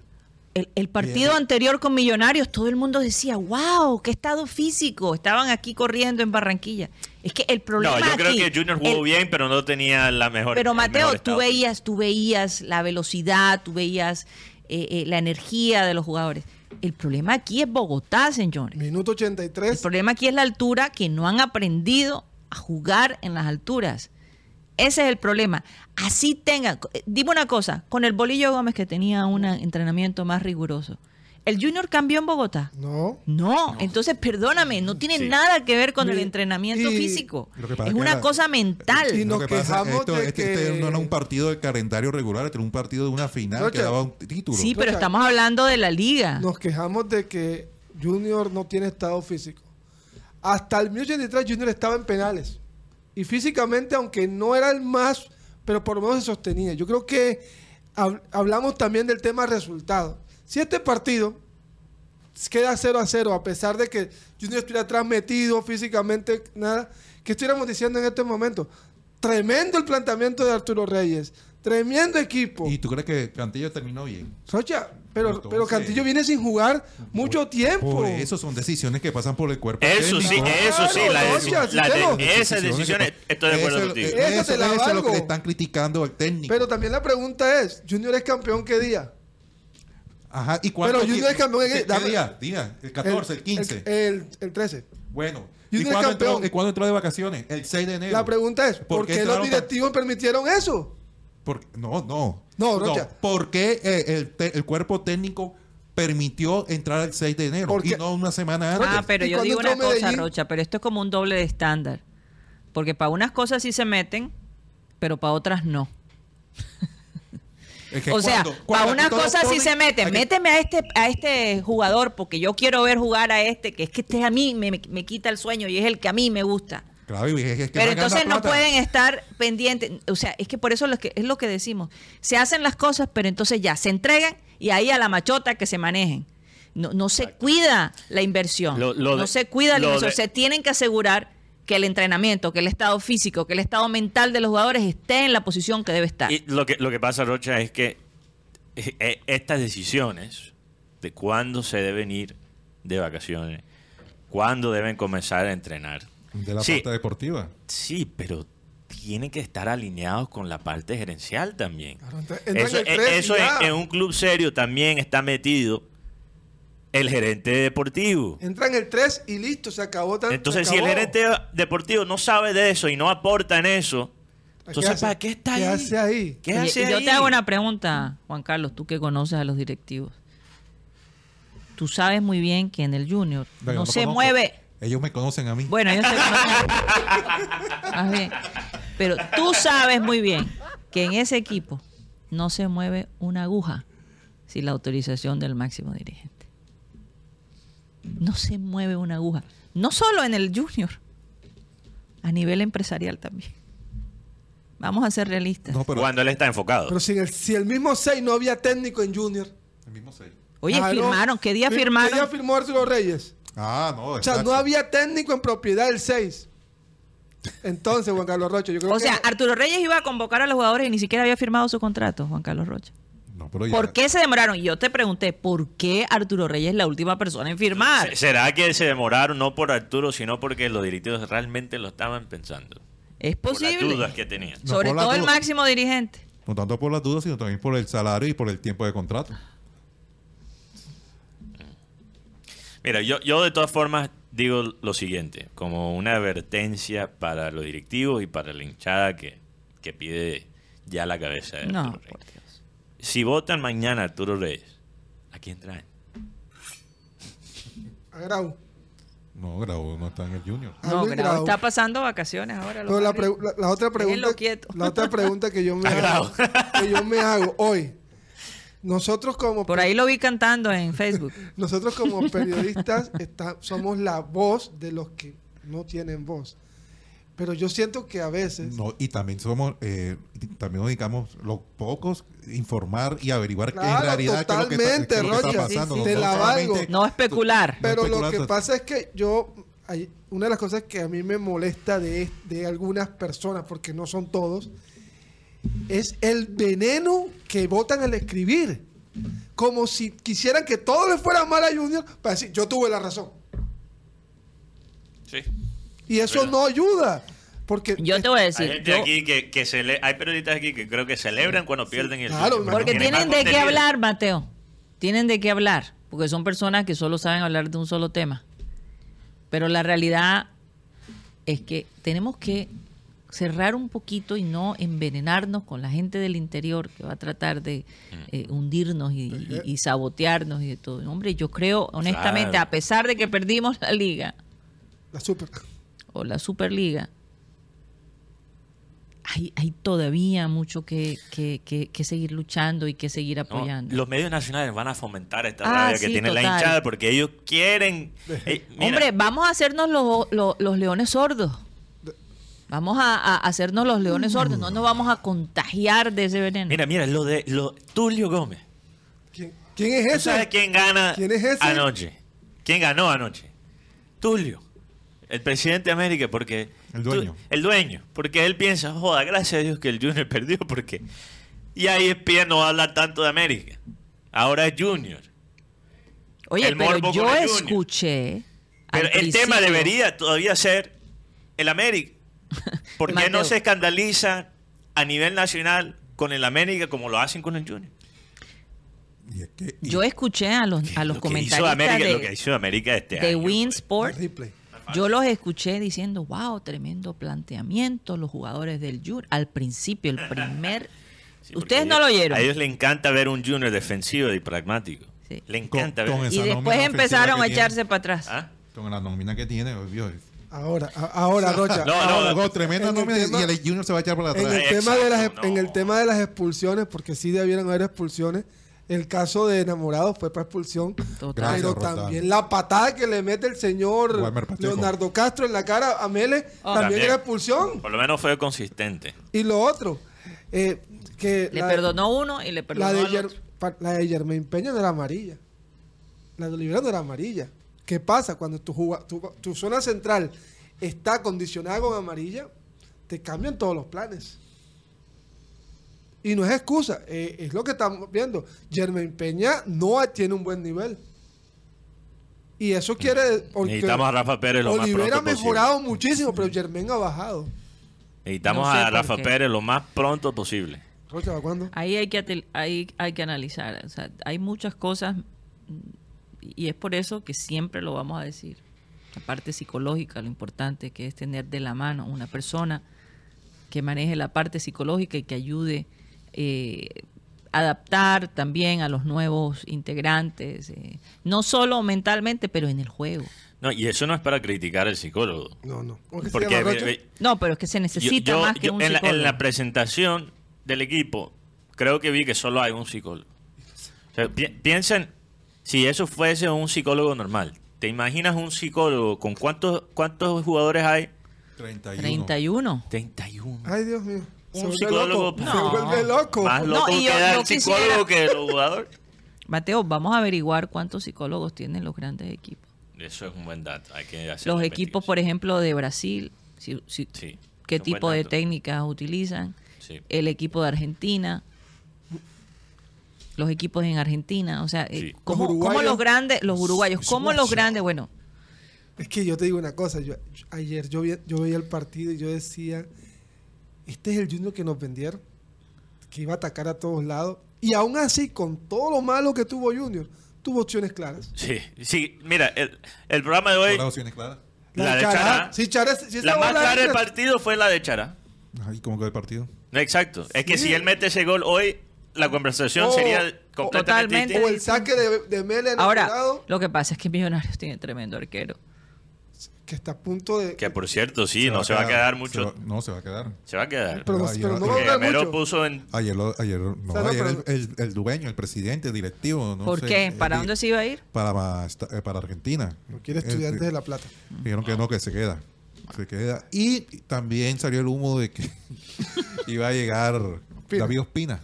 B: El, el partido
A: Bien.
B: anterior con Millonarios, todo el mundo decía, wow, qué estado físico. Estaban aquí corriendo en Barranquilla. Es que el problema
C: No, yo creo
B: aquí-
C: que Junior jugó
B: el-
C: bien, pero no tenía la mejor.
B: Pero
C: el
B: Mateo,
C: mejor
B: tú veías, tú veías la velocidad, tú veías eh, eh, la energía de los jugadores. El problema aquí es Bogotá, señores.
D: Minuto
B: El
D: 83.
B: problema aquí es la altura, que no han aprendido a jugar en las alturas. Ese es el problema. Así tengan. Dime una cosa, con el Bolillo Gómez que tenía un entrenamiento más riguroso, ¿el Junior cambió en Bogotá?
D: No.
B: No, entonces perdóname, no tiene
C: Sí.
B: nada que ver con el
D: Mi-
B: entrenamiento
D: y-
B: físico.
A: Lo que
B: Es
A: que
B: una cosa mental.
D: Y
A: Lo
D: nos
A: que pasa,
D: quejamos
A: esto,
D: de
A: este- este
D: que-
A: no era un partido de calendario regular, este era un partido de una final
D: Rocha.
A: que daba un título.
B: Sí, pero
D: Rocha,
B: estamos hablando de la liga.
D: Nos quejamos de que Junior no tiene estado físico. Hasta el 1983 Junior estaba en penales. Y físicamente, aunque no era el más, pero por lo menos se sostenía. Yo creo que hab- hablamos también del tema resultado. Si este partido queda 0 a 0, a pesar de que Junior estuviera atrás metido físicamente, nada, ¿qué estuviéramos diciendo en este momento? Tremendo el planteamiento de Arturo Reyes. Tremendo equipo.
A: ¿Y tú crees que Cantillo terminó bien?
D: Socha, pero,
A: Entonces-
D: pero Cantillo viene sin jugar mucho tiempo.
A: Por eso son decisiones que pasan por el cuerpo.
C: Eso sí,
A: técnico.
C: eso sí, la
D: Claro,
C: deci-
D: Rocha, sí
C: la de- esas decisiones, estoy de acuerdo
A: eso,
C: contigo.
A: Eso,
D: Esa te la
A: eso es lo que le están criticando al técnico.
D: Pero también la pregunta es, ¿Junior es campeón qué día?
A: Ajá, ¿y cuánto
D: Pero Junior es campeón en-
A: ¿Qué, qué día? Día, el 14, el, 15.
D: El, el- el 13.
A: bueno. ¿Y
D: Junior es
A: cuándo entró,
D: campeón.
A: ¿y cuándo entró de vacaciones? El 6 de enero.
D: La pregunta es, ¿por,
A: ¿Por qué
D: los
A: entraron tan-
D: directivos permitieron eso?
A: Por- no, no.
D: No, Rocha.
A: ¿Por qué eh, el, el cuerpo técnico permitió entrar el 6 de enero
D: Porque-
A: y no una semana antes?
B: Ah, pero
D: ¿Y
B: yo digo una cosa,
D: Medellín?
B: Rocha, pero esto es como un doble de estándar. Porque para unas cosas sí se meten, pero para otras no. *laughs*
A: Es que
B: o sea,
A: cuando-
B: para unas cosas sí se meten.
A: aquí-
B: Méteme a este, a este jugador porque yo quiero ver jugar a este, que es que este a mí me, me quita el sueño y es el que a mí me gusta.
A: Claro, y es que
B: Pero entonces no pueden estar pendientes. O sea, es que por eso es lo que, es lo que decimos. Se hacen las cosas, pero entonces ya se entregan y ahí a la machota que se manejen. No, no se cuida la inversión.
C: Lo- lo
B: no
C: de-
B: se cuida la inversión.
C: de-
B: se tienen que asegurar que el entrenamiento, que el estado físico, que el estado mental de los jugadores esté en la posición que debe estar.
C: Y lo que, lo que pasa, Rocha, es que eh, eh, estas decisiones de cuándo se deben ir de vacaciones, cuándo deben comenzar a entrenar.
A: De la
C: Sí.
A: parte deportiva.
C: Sí, pero tienen que estar alineados con la parte gerencial también.
D: Claro, entra- entra
C: Eso,
D: en y
C: eso en, en un club serio también está metido el gerente deportivo.
D: Entra en el 3 y listo, se acabó. tan-
C: Entonces,
D: se
C: si el gerente deportivo no sabe de eso y no aporta en eso,
D: ¿Qué
C: entonces,
D: hace?
C: ¿para qué está
D: ¿Qué
C: ahí?
D: hace ahí?
C: ¿Qué
B: Oye,
C: hace
B: y yo
C: ahí?
B: te hago una pregunta, Juan Carlos, tú que conoces a los directivos. Tú sabes muy bien que en el Junior
A: Venga,
B: no se
A: conozco.
B: mueve.
A: Ellos me conocen a mí.
B: Bueno, ellos te conocen. *laughs* Más bien. Pero tú sabes muy bien que en ese equipo no se mueve una aguja sin la autorización del máximo dirigente. No se mueve una aguja. No solo en el Junior, a nivel empresarial también. Vamos a ser realistas.
A: No, pero
C: Cuando él está enfocado.
D: Pero si el, si el mismo 6 no había técnico en Junior.
A: el mismo seis.
B: Oye,
D: Ah,
B: firmaron. ¿Qué día
D: Fir-
B: firmaron?
D: ¿Qué día firmó Arturo Reyes?
A: Ah, no.
D: O sea,
A: exacto.
D: no había técnico en propiedad del 6. Entonces, Juan Carlos Rocha, yo creo
B: O sea,
D: que...
B: Arturo Reyes iba a convocar a los jugadores y ni siquiera había firmado su contrato, Juan Carlos Rocha.
A: No, pero ya-
B: ¿Por qué se demoraron? Y yo te pregunté, ¿por qué Arturo Reyes es la última persona en firmar?
C: Se- ¿Será que se demoraron no por Arturo, sino porque los directivos realmente lo estaban pensando?
B: Es
C: Por las
B: posible.
C: dudas que tenían.
A: No,
B: Sobre todo el máximo dirigente.
A: No tanto por las dudas, sino también por el salario y por el tiempo de contrato.
C: Mira, yo, yo de todas formas digo lo siguiente, como una advertencia para los directivos y para la hinchada que, que pide ya la cabeza de
B: No,
C: Arturo
B: por
C: Reyes.
B: Dios.
C: Si votan mañana a Arturo Reyes, ¿a quién traen?
D: A Grau.
A: No, Grau no está en el Junior.
B: No, Grau
D: Grau.
B: está pasando vacaciones ahora.
D: Pero la, la- la otra pregunta, la otra pregunta que yo *laughs* me hago, que yo me hago hoy, nosotros como
B: Por ahí lo vi cantando en Facebook. *laughs*
D: nosotros como periodistas está- somos la voz de los que no tienen voz. Pero yo siento que a veces,
A: No, y también somos, eh, también nos dedicamos los pocos informar y averiguar qué
D: Claro,
A: en realidad qué es lo que está,
D: totalmente,
A: qué es lo que está
D: Roger.
A: pasando.
B: Sí, sí,
A: No
D: te la
A: solamente-
D: valgo.
B: No especular.
D: pero lo que pasa es que yo, hay, una de las cosas que a mí me molesta de, de algunas personas, porque no son todos, es el veneno que botan al escribir. Como si quisieran que todo le fuera mal a Junior para decir, yo tuve la razón.
C: Sí.
D: Y eso no ayuda. Porque
B: Yo te voy a
C: Hay
B: decir.
C: gente
B: yo-
C: aquí que, que cele- hay periodistas aquí que creo que celebran cuando pierden el
D: claro,
B: Porque
D: Tiene
B: tienen de qué hablar, Mateo. Tienen de qué hablar. Porque son personas que solo saben hablar de un solo tema. Pero la realidad es que tenemos que cerrar un poquito y no envenenarnos con la gente del interior que va a tratar de eh, hundirnos y, y- y sabotearnos y de todo. Hombre, yo creo, honestamente,
C: Claro.
B: a pesar de que perdimos la liga
D: la super.
B: o la Superliga, hay, hay todavía mucho que, que- que- que seguir luchando y que seguir
C: No,
B: apoyando.
C: los medios nacionales van a fomentar esta
B: Ah,
C: rabia que tiene la hinchada porque ellos quieren. *laughs* eh,
B: Hombre, vamos a hacernos los, los- los leones sordos. Vamos a, a hacernos los leones sordos. No nos vamos a contagiar de ese veneno.
C: mira, mira, lo de lo, Tulio Gómez.
D: ¿Quién, quién es
C: ¿Tú
D: ese?
C: sabes quién gana
D: ¿Quién es ese?
C: anoche? ¿Quién ganó anoche? Tulio, el presidente de América, porque...
A: El dueño.
C: el dueño, porque él piensa, joda, gracias a Dios que el Junior *laughs* perdió, porque... Y ahí ESPN no va a hablar tanto de América. Ahora es Junior.
B: Oye,
C: el
B: pero yo escuché.
C: Pero el tema debería todavía ser el América. *laughs* ¿Por qué no se escandaliza a nivel nacional con el América como lo hacen con el Junior?
A: Y es que- y-
B: Yo escuché a los, a los
C: Lo que lo que
B: de,
C: hizo América este
B: de
C: año.
B: Win
C: pues.
B: Sport. Yo los escuché diciendo, wow, tremendo planteamiento, los jugadores del Junior. Al principio, el primer... *laughs*
C: Sí,
B: Ustedes no lo oyeron.
C: A ellos les encanta ver un Junior defensivo y pragmático.
B: Sí.
C: Le encanta
A: con
C: ver.
B: Y después empezaron
A: que
B: a
A: tiene.
B: echarse para atrás.
C: ¿Ah?
A: Con la nómina que tiene, obvio.
D: Ahora, ahora, *laughs* Rocha.
C: No,
A: No,
C: no,
A: no, tremenda
D: en el
A: nómina
D: tema-
A: y el Junior se va a echar
D: En
A: atrás.
D: el, tema de las, en el tema de las expulsiones, porque sí debieron haber expulsiones, el caso de enamorados fue para expulsión.
B: Total.
A: Gracias,
D: pero
A: Roldán.
D: también la patada que le mete el señor. Leonardo Castro en la cara a Mele
B: Ah.
D: también,
C: También.
D: era expulsión.
C: Por lo menos fue consistente.
D: Y lo otro, eh, que
B: Le
D: la,
B: perdonó uno y le perdonó
D: la de,
B: al otro.
D: la de Germain Peña no era amarilla. La de Olivera no era amarilla. ¿Qué pasa? Cuando tu, juga- tu, tu zona central está condicionada con amarilla, te cambian todos los planes. Y no es excusa, eh, es lo que estamos viendo. Germain Peña no tiene un buen nivel. Y eso quiere... porque
C: Necesitamos a Rafa Pérez lo más
D: Olivera ha
C: pronto
D: mejorado muchísimo, pero Germain ha bajado.
C: Necesitamos
B: No sé
C: a Rafa
B: qué.
C: Pérez lo más pronto posible.
D: Rocha, ¿para cuándo?
B: Ahí hay que, ahí hay que analizar. O sea, hay muchas cosas mm, y es por eso que siempre lo vamos a decir. La parte psicológica, lo importante que es tener de la mano una persona que maneje la parte psicológica y que ayude eh, a adaptar también a los nuevos integrantes, eh, no solo mentalmente, pero en el juego.
C: No, y eso no es para criticar al psicólogo.
D: No, no.
C: Ve-
B: No, pero es que se necesita
C: yo-
B: más que
C: yo
B: un
C: en, la,
B: psicólogo.
C: en la presentación del equipo, creo que vi que solo hay un psicólogo. O sea, pi- piensen, si eso fuese un psicólogo normal, ¿te imaginas un psicólogo con cuántos, cuántos jugadores hay?
A: 31.
B: 31.
C: 31.
D: Ay, Dios mío. Se
C: un
D: vuelve
C: psicólogo.
D: loco.
B: No.
D: Se vuelve loco.
C: Más
B: No,
C: loco
B: y yo-
C: queda
B: yo
C: el psicólogo
B: quisiera-
C: que el jugador.
B: Mateo, vamos a averiguar cuántos psicólogos tienen los grandes equipos.
C: Eso es un buen dato. Hay que hacer
B: Los equipos, por ejemplo, de Brasil, si- si-
C: investigación. Sí,
B: qué tipo de técnicas utilizan.
C: Sí.
B: El equipo de Argentina, los equipos en Argentina, o sea, eh,
C: Sí.
B: ¿cómo,
D: Los
B: cómo
D: uruguayos.
B: los grandes, los uruguayos, cómo los grandes, bueno,
D: Es que yo te digo una cosa, yo, yo- ayer yo, vi- yo veía el partido y yo decía, este es el Junior que nos vendieron, que iba a atacar a todos lados. Y aún así, con todo lo malo que tuvo Junior, tuvo opciones claras.
C: Sí, sí. Mira, el, el programa de hoy,
A: Las opciones claras.
C: la de Chará,
D: Sí, Chará, sí,
C: la más clara del partido fue la de Chará.
A: Ay, ¿cómo quedó el partido?
C: Exacto. Es que
D: Sí.
C: si él mete ese gol hoy, la conversación
D: Oh,
C: sería
D: oh,
C: completamente.
D: O el saque de, de Mele en
B: ahora,
D: el lado,
B: lo que pasa es que Millonarios tiene tremendo arquero.
D: que está a punto de...
C: Que por cierto, sí, no se va a quedar mucho.
A: se va- no, se va a quedar.
C: Se va a quedar.
D: pero, no-
A: Ayer-
D: pero no va a
C: Gamero
D: mucho.
C: puso en.
A: Ayer, lo- ayer, no,
D: sea, no,
A: ayer
D: pero-
A: el, el- el dueño, el presidente, el directivo. No
B: ¿Por
A: sé,
B: qué?
A: eh,
B: ¿Para dónde se iba a ir?
A: Para, eh, para Argentina.
D: No quiere
A: Eh,
D: estudiantes
A: eh,
D: de La Plata.
A: Dijeron que no, que se queda. Se queda. Y también salió el humo de que *laughs* iba a llegar. David Ospina.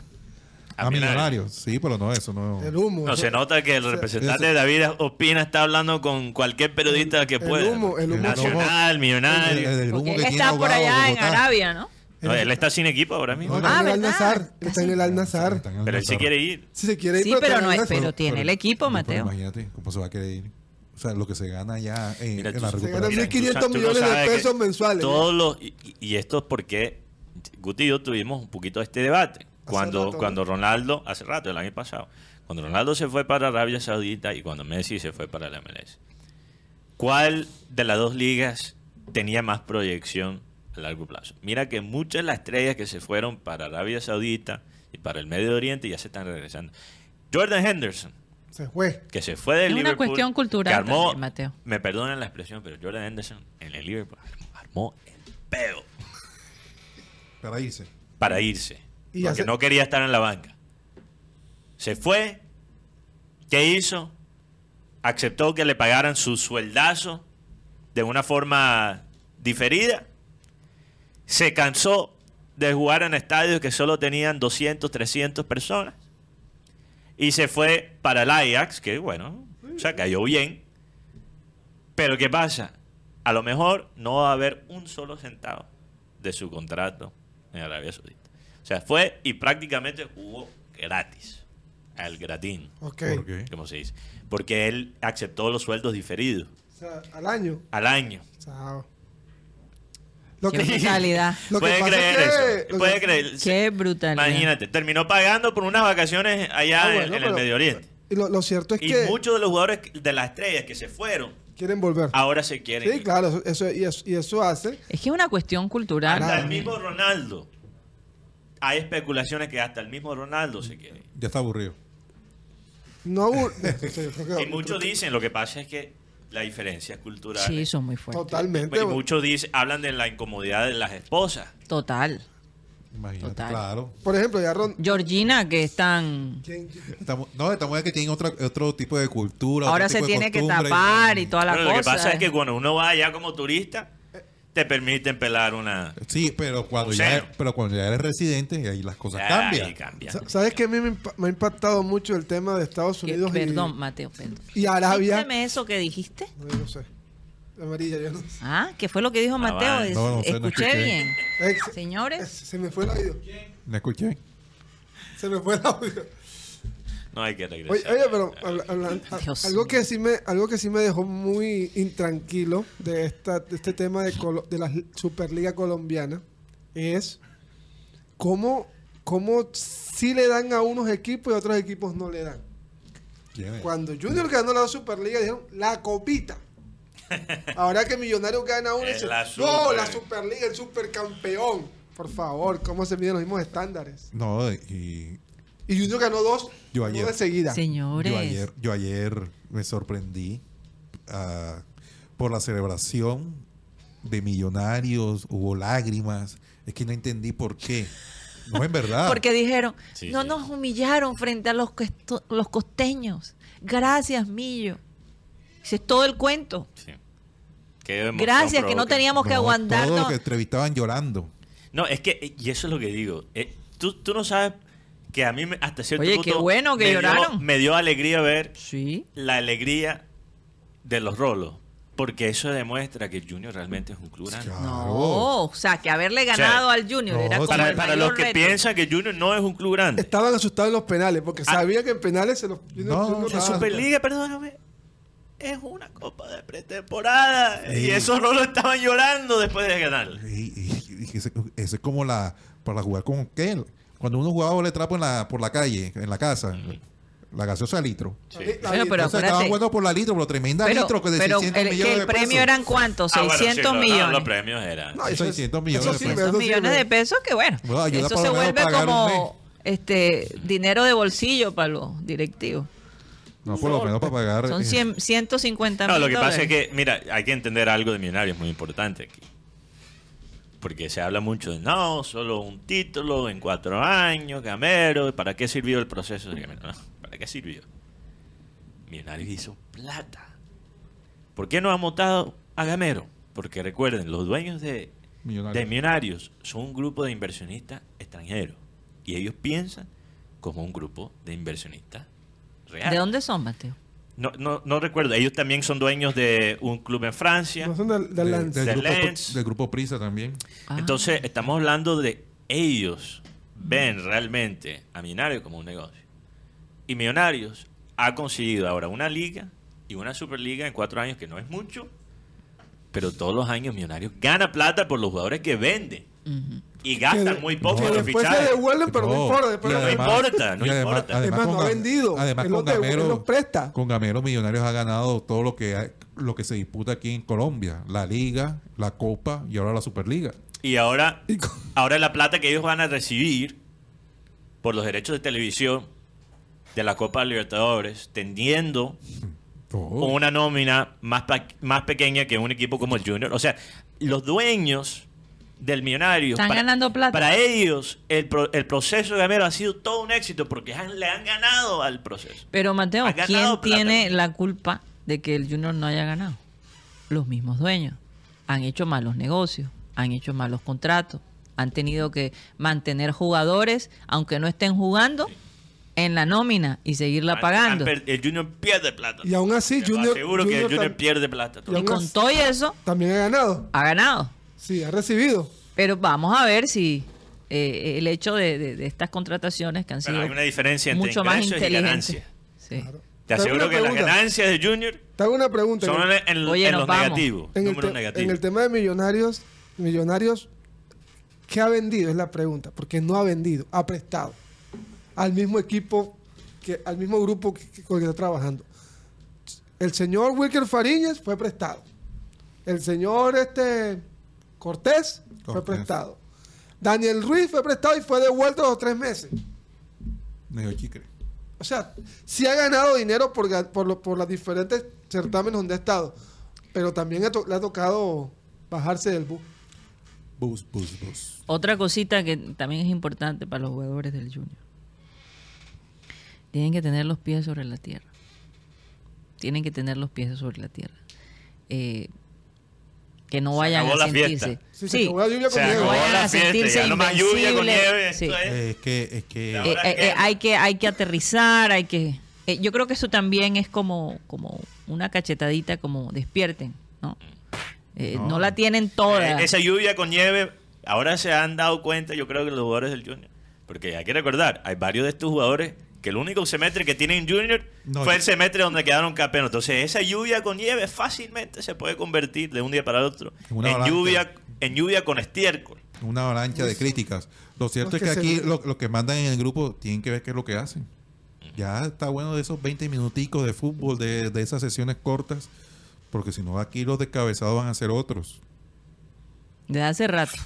C: A
A: A,
C: Millonarios.
A: Sí, pero no, eso no.
D: El humo.
C: No,
D: eso-
C: se nota que el
D: se-
C: representante de David Opina está hablando con cualquier periodista que
D: el
C: pueda.
D: humo, el humo.
C: Nacional,
A: El,
C: millonario.
A: el humo que
B: está por allá en. Arabia, ¿no?
C: No, él está sin equipo ahora mismo.
D: No,
B: Ah,
D: está en el
B: ¿verdad?
D: Al-Nazar. Está en el
A: en el
C: Pero él sí quiere ir.
D: Si se quiere ir,
B: Sí, pero no
D: el
B: es, pero tiene el equipo,
A: pero
B: Mateo.
A: imagínate, ¿cómo se va a querer ir? O sea, lo que se gana ya en,
C: Mira,
A: en
C: tú-
A: la
C: se
D: Se
A: recuperación.
D: ganan
C: Mira,
D: 1.500
C: tú sa- tú no
D: millones de pesos mensuales.
C: Todos los, y, y esto es porque Guti y yo tuvimos un poquito de este debate. Cuando,
D: rato,
C: cuando Ronaldo, hace rato, el año pasado, cuando Ronaldo se fue para Arabia Saudita y cuando Messi se fue para la MLS. ¿Cuál de las dos ligas tenía más proyección a largo plazo? Mira que muchas de las estrellas que se fueron para Arabia Saudita y para el Medio Oriente ya se están regresando. Jordan Henderson,
D: Se fue.
C: que se fue del
B: Es una
C: Liverpool.
B: cuestión cultural
C: que armó,
B: también, Mateo.
C: Me perdonen la expresión, pero Jordan Henderson en el Liverpool armó el peo
A: Para irse.
C: para irse.
D: Y
C: porque
D: hace-
C: no quería estar en la banca. Se fue. ¿Qué hizo? Aceptó que le pagaran su sueldazo de una forma diferida. Se cansó de jugar en estadios que solo tenían 200, 300 personas. Y se fue para el Ajax, que bueno, o sea, cayó bien. Pero ¿qué pasa? A lo mejor no va a haber un solo centavo de su contrato en Arabia Saudita. O sea, fue y prácticamente jugó gratis. Al gratín,
D: Ok.
A: ¿Por qué?
C: como se dice. Porque él aceptó los sueldos diferidos
D: O sea, al año.
C: al año.
D: Chao. Lo
B: Qué
D: que,
B: brutalidad.
D: lo que
C: creer
D: es que-
C: eso.
D: lo
C: Puede
D: que-
C: creer.
B: Qué brutalidad.
C: Imagínate, terminó pagando por unas vacaciones allá
D: Ah,
C: en-
D: bueno,
C: en, el
D: pero-
C: Medio Oriente.
D: Y lo, lo cierto es
C: Y
D: que
C: muchos de los jugadores de las estrellas que se fueron,
D: quieren volver.
C: ahora se quieren.
D: Sí,
C: ir.
D: claro, eso, eso- y, eso, y eso hace.
B: Es que es una cuestión cultural.
C: Hasta el mismo Ronaldo. Hay especulaciones que hasta el mismo Ronaldo se quiere.
A: Ya está aburrido.
D: No abur- Sí, *laughs* yo creo que-
C: Y muchos dicen, lo que pasa es que la diferencia es cultural.
B: Sí, son muy fuertes.
D: Totalmente.
C: Y muchos dicen, hablan de la incomodidad de las esposas.
B: Total.
A: Imagínate,
B: Total.
A: claro.
D: Por ejemplo, ya Ron.
B: Georgina, que están...
D: ¿quién-
A: Estamos, no, estamos que tienen otra, otro tipo de cultura.
B: Ahora
A: otro
B: se
A: tipo de
B: tiene que tapar y toda la
C: Pero
B: cosa.
C: lo que pasa es que cuando uno va allá como turista, te permiten pelar una...
A: Sí, pero cuando, ya, pero cuando ya eres residente, ahí las cosas
C: Ay,
A: cambian.
C: cambia.
D: sa- ¿Sabes qué? A mí me, me ha impactado mucho el tema de Estados
B: Que-
D: Unidos y-
B: perdón, Mateo, perdón.
D: y, Arabia.
B: Dígame eso que dijiste.
D: No, yo no sé. La amarilla, yo no sé.
B: Ah, ¿qué fue lo que dijo Mateo?
A: No, no sé, no
B: escuché
A: escuché.
B: bien. Señores,
D: Se me fue el audio.
A: ¿Me escuché?
D: Se me fue el audio.
C: No hay que
D: Oye,
C: regresar.
D: oye, pero habla- habla- a-
B: Dios
D: algo que sí me algo que sí me dejó muy intranquilo de esta de este tema de, Colo- de la Superliga colombiana es cómo cómo sí le dan a unos equipos y a otros equipos no le dan. Cuando Junior ganó la Superliga dijeron la copita. *laughs* Ahora que Millonarios gana una,
C: Es
D: dicen,
C: la
D: no,
C: super".
D: la Superliga, el supercampeón. Por favor, ¿cómo se miden los mismos estándares?
A: No, y
D: Y Junior ganó dos,
A: Yo ayer.
D: de seguida.
B: señores.
A: yo ayer, yo ayer me sorprendí ah, por la celebración de millonarios, hubo lágrimas. Es que no entendí por qué. No es verdad. *laughs*
B: Porque dijeron,
C: Sí,
B: no
C: sí.
B: nos humillaron frente a los, los costeños. Gracias, Millo. Ese es todo el cuento.
C: Sí.
B: Gracias, que no teníamos que
A: No, Todos los
B: aguantarnos.
A: que entrevistaban llorando.
C: No, es que, y eso es lo que digo. eh, tú, tú no sabes que a mí me- hasta cierto
B: Oye,
C: punto
B: qué bueno que
C: me dio-
B: lloraron.
C: me dio alegría ver
B: Sí.
C: la alegría de los rolos. Porque eso demuestra que el Junior realmente es un club grande.
A: Claro.
B: No, o sea, que haberle ganado al Junior
A: no,
B: era como
C: Para,
B: el
C: para
B: mayor
C: los que
B: reto.
C: piensan que Junior no es un club grande.
D: Estaban asustados en los penales porque
C: Ah.
D: sabían que en penales se los.
A: No,
C: La Superliga, perdóname, es una copa de pretemporada. Y esos rolos estaban llorando después de ganar.
A: Y, y- y ese, ese es como la para jugar con qué cuando uno jugaba bola de trapo en la, por la calle, en la casa, la gaseosa de litro.
B: Bueno, pero
A: Entonces estaban jugando por la litro, la tremenda
B: Pero,
A: litro que de
B: pero
A: 600
B: el, que
A: millones
B: el
A: de
B: premio
A: pesos.
B: eran cuántos,
C: Ah, bueno, sí,
B: 600
C: no, no,
B: millones.
C: los premios eran.
D: No, eso es-
A: 600 millones
D: eso
A: de
D: sí,
A: pesos.
D: pero
B: 600
D: eso sí
B: millones de pesos que bueno,
A: Bueno,
B: eso se vuelve como este dinero de bolsillo para los directivos.
A: No, por lo menos para pagar.
B: Son
A: eh,
B: 100, 150 mil
C: No, lo que pasa
B: dólares.
C: es que, mira, hay que entender algo de Millonarios muy importante aquí. Porque se habla mucho de, no, solo un título en cuatro años, Gamero, ¿para qué sirvió el proceso de Gamero? No, ¿Para qué sirvió? Millonarios hizo plata. ¿Por qué no han votado a Gamero? Porque recuerden, los dueños de,
A: Millonarios.
C: de Millonarios son un grupo de inversionistas extranjeros. Y ellos piensan como un grupo de inversionistas reales.
B: ¿De dónde son, Mateo?
C: No, no, no recuerdo. Ellos también son dueños de un club en Francia.
D: No son del, del
A: de-
D: Lance.
A: del,
C: De
A: grupo,
C: Lens.
A: del grupo Prisa también.
B: Ah.
C: Entonces, estamos hablando de ellos ven realmente a Millonarios como un negocio. Y Millonarios ha conseguido ahora una liga y una superliga en cuatro años, que no es mucho, pero todos los años Millonarios gana plata por los jugadores que venden.
B: Ujú.
C: Y gastan
D: Que-
C: muy poco en los
D: después se
C: fichajes.
D: devuelven, pero no,
A: No,
D: importa. después-
C: no importa, no
A: además-
C: importa.
A: además
D: no ha vendido.
A: Además, con Gamero,
D: los presta.
A: con Gamero Millonarios ha ganado todo lo que hay- lo que se disputa aquí en Colombia. La Liga, la Copa y ahora la Superliga.
C: Y ahora,
D: Y con-
C: ahora la plata que ellos van a recibir por los derechos de televisión de la Copa Libertadores, tendiendo
A: Todo.
C: con una nómina más, más pequeña que un equipo como el Junior. O sea, los dueños del Millonario.
B: Están ganando plata.
C: Para ellos, el, pro- el proceso de Gamero ha sido todo un éxito porque han- le han ganado al proceso.
B: Pero Mateo, ¿quién
C: plata.
B: tiene la culpa de que el Junior no haya ganado? Los mismos dueños. Han hecho malos negocios, han hecho malos contratos, han tenido que mantener jugadores, aunque no estén jugando, en la nómina y seguirla
C: Han-
B: pagando.
C: han el Junior pierde plata.
D: Y aún así, Junior-
C: aseguro que el
D: Junior
C: pierde plata.
D: y
B: Y con todo y eso,
D: También ha ganado.
B: ha ganado.
D: Sí, ha recibido.
B: Pero vamos a ver si eh, el hecho de, de- de estas contrataciones que han sido
C: Bueno, hay una diferencia entre
B: mucho más
C: y
B: inteligentes.
C: ganancias.
B: Sí.
D: Claro.
C: Te aseguro que las ganancias de Junior
D: Te hago una pregunta.
C: son
D: En el-
B: Oye,
C: los
B: vamos.
C: negativos.
D: en el,
C: negativos.
D: en el tema de millonarios, millonarios, ¿qué ha vendido? Es la pregunta. Porque no ha vendido, ha prestado al mismo equipo, que, al mismo grupo que, que- con el que está trabajando. El señor Wilker Fariñez fue prestado. El señor este Cortés, fue prestado. Daniel Ruiz fue prestado y fue devuelto a los tres meses.
A: Medio chicre.
D: O sea, sí ha ganado dinero por, por, lo- por los diferentes certámenes donde ha estado, pero también ha le ha tocado bajarse del bus.
A: Bus, bus, bus.
B: Otra cosita que también es importante para los jugadores del Junior. Tienen que tener los pies sobre la tierra. Tienen que tener los pies sobre la tierra. Eh, que no
C: Se
B: vayan
C: acabó
B: a
C: la
B: sentirse.
D: Sí, se
B: Sí,
D: acabó la lluvia
C: Se
D: con nieve.
C: acabó
B: vayan
C: la
B: a
C: fiesta,
B: sentirse
C: ya no más lluvia con
B: invencibles.
C: nieve.
B: Sí.
C: esto es-
A: Eh, es que, es que
C: Ahora-
B: Eh, eh, hay que hay que aterrizar, hay que eh, yo creo que eso también es como como una cachetadita como despierten, ¿no? Eh, no.
A: No.
B: la tienen toda.
C: Eh, Esa lluvia con nieve, ahora se han dado cuenta, yo creo que los jugadores del Junior. Porque hay que recordar, hay varios de estos jugadores que el único semestre que tienen Junior
A: No,
C: fue
A: yo-
C: el semestre donde quedaron campeones. Entonces, esa lluvia con nieve fácilmente se puede convertir de un día para el otro
A: En una
C: en
A: avalancha.
C: lluvia, en lluvia con estiércol.
A: una avalancha de críticas. Lo cierto
D: Los
A: es que
D: que
A: aquí
D: se-
A: lo, lo que mandan en el grupo tienen que ver qué es lo que hacen. Ya está bueno de esos 20 minuticos de fútbol, de, de esas sesiones cortas, porque si no aquí los descabezados van a ser otros.
B: Desde hace rato.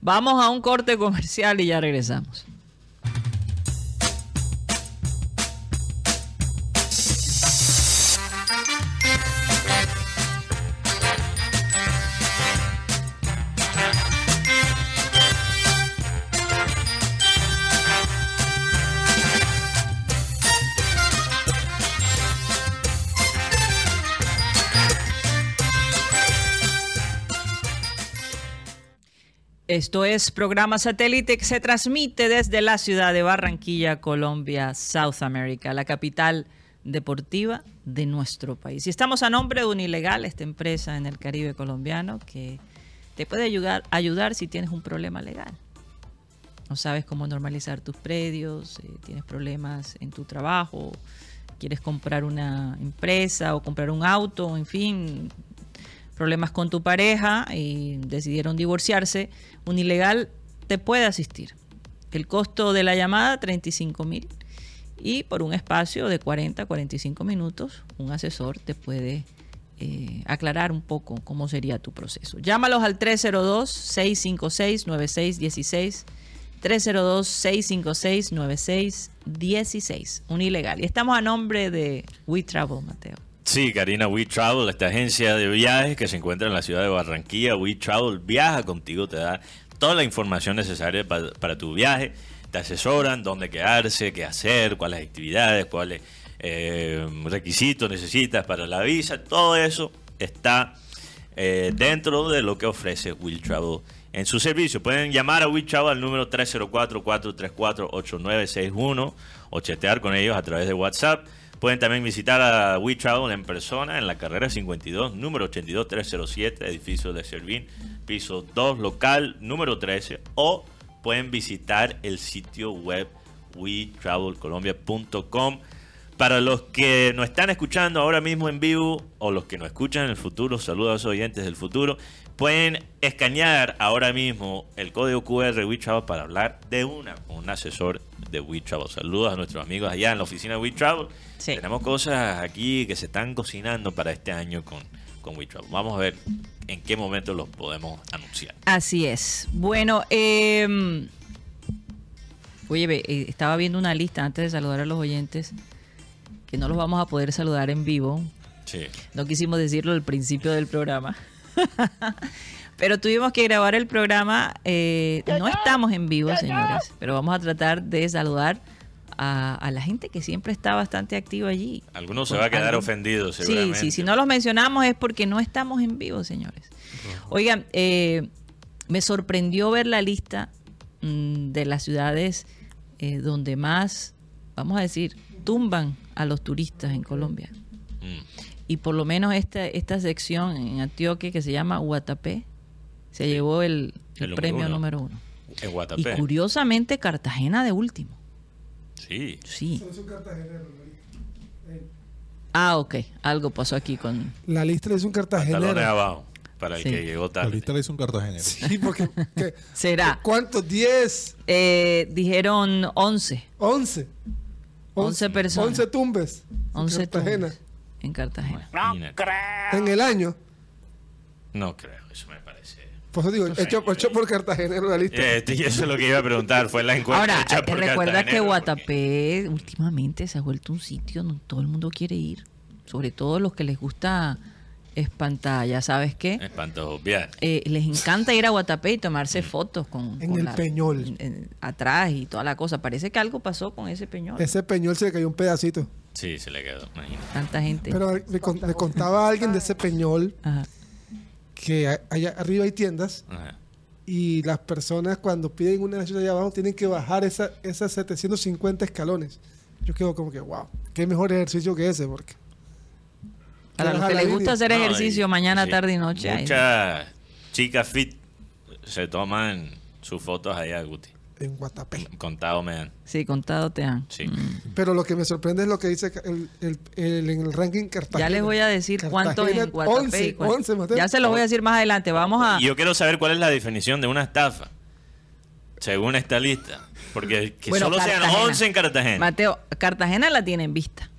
B: Vamos a un corte comercial y ya regresamos. Esto es programa satélite que se transmite desde la ciudad de Barranquilla, Colombia, South America, la capital deportiva de nuestro país. Y estamos a nombre de Unilegal, esta empresa en el Caribe colombiano que te puede ayudar, ayudar si tienes un problema legal. No sabes cómo normalizar tus predios, eh, tienes problemas en tu trabajo, quieres comprar una empresa o comprar un auto, en fin, problemas con tu pareja y decidieron divorciarse, Unilegal te puede asistir. El costo de la llamada, 35 mil. Y por un espacio de 40 45 minutos, un asesor te puede eh, aclarar un poco cómo sería tu proceso. Llámalos al 302-656-9616. 302-656-9616. Un ilegal. Y estamos a nombre de We Travel, Mateo.
C: Sí, Karina, We Travel, esta agencia de viajes que se encuentra en la ciudad de Barranquilla. We Travel viaja contigo, te da toda la información necesaria para, para tu viaje. Te asesoran dónde quedarse, qué hacer, cuáles actividades, cuáles eh, requisitos necesitas para la visa. Todo eso está eh, dentro de lo que ofrece Will Travel en su servicio. Pueden llamar a Will Travel al número 304-434-8961 o chatear con ellos a través de WhatsApp. Pueden también visitar a We Travel en persona en la carrera 52, número 82307, edificio de Servín, piso 2, local número 13, o pueden visitar el sitio web wetravelcolombia.com. Para los que nos están escuchando ahora mismo en vivo o los que nos escuchan en el futuro, saludos a los oyentes del futuro, pueden escanear ahora mismo el código QR WeTravel para hablar de una con un asesor de WeTravel. Saludos a nuestros amigos allá en la oficina de WeTravel.
B: Sí.
C: Tenemos cosas aquí que se están cocinando para este año con, con WeTravel. Vamos a ver en qué momento los podemos anunciar.
B: Así es. Bueno, eh, oye, estaba viendo una lista antes de saludar a los oyentes que no los vamos a poder saludar en vivo.
C: Sí.
B: No quisimos decirlo al principio del programa. *laughs* pero tuvimos que grabar el programa. eh, no estamos en vivo, señores, pero vamos a tratar de saludar a, a la gente que siempre está bastante activa allí.
C: Algunos se va a quedar
B: algún-
C: ofendidos,
B: Sí,
C: seguramente.
B: sí, si no los mencionamos es porque no estamos en vivo, señores. Oigan, eh, me sorprendió ver la lista mm, de las ciudades eh, donde más, vamos a decir, tumban a los turistas en Colombia.
C: Mm.
B: Y por lo menos esta, esta sección en Antioquia que se llama Guatapé se llevó el, el
C: El número
B: premio
C: uno.
B: número uno.
C: En
B: Y curiosamente Cartagena de último.
C: Sí.
B: Sí.
D: Es un cartagenero, ¿no?
B: Ah, ok. Algo pasó aquí con...
D: La lista es un cartagenero.
C: abajo. Para el
B: Sí.
C: que llegó
A: La
C: tarde.
A: lista le hizo un cartagenero.
D: Sí, porque ¿qué? *laughs*
B: Será.
D: ¿cuántos? ¿10?
B: Eh, dijeron 11.
D: 11.
B: 11 personas.
D: 11 tumbes. en
B: 11
D: Cartagena.
B: tumbes en Cartagena.
C: Imagínate.
D: En el año.
C: No creo, eso me.
D: Por eso digo, hecho, hecho por cartagenero la lista.
C: Este, y eso es lo que iba a preguntar, fue la encuesta
B: Ahora,
C: hecha por
B: recuerda que Guatapé últimamente se ha vuelto un sitio donde todo el mundo quiere ir. Sobre todo los que les gusta espantar, ya sabes qué.
C: obviar.
B: Eh, les encanta ir a Guatapé y tomarse fotos con,
D: En
B: con
D: el Peñol.
B: en- en- atrás y toda la cosa. Parece que algo pasó con ese peñol.
D: Ese peñol se le cayó un pedacito.
C: Sí, se le quedó, imagínate.
B: Tanta gente.
D: Pero me, con- me contaba alguien de ese peñol
B: Ajá.
D: Que a- allá arriba hay tiendas
C: Ajá.
D: y las personas cuando piden una ciudad allá abajo tienen que bajar esa, esas 750 escalones. Yo quedo como que, wow, qué mejor ejercicio que ese, porque...
B: Para los que les gusta hacer
C: No,
B: ejercicio
C: y-
B: mañana,
C: sí,
B: tarde y noche.
C: Muchas chicas fit se toman sus fotos allá, Guti.
D: En Guatapé.
C: Contado me dan.
B: Sí, contado te dan.
C: Sí.
D: Pero lo que me sorprende es lo que dice el, el- el- en el ranking Cartagena.
B: Ya les voy a decir cuántos en Guatapé. y
D: 11,
B: cuántos-
D: 11, Mateo.
B: ya se los voy a decir más adelante. Vamos a.
C: Y yo quiero saber cuál es la definición de una estafa, según esta lista. Porque que
B: Bueno,
C: solo sean
B: Cartagena.
C: 11 en Cartagena.
B: Mateo, Cartagena la tiene en vista.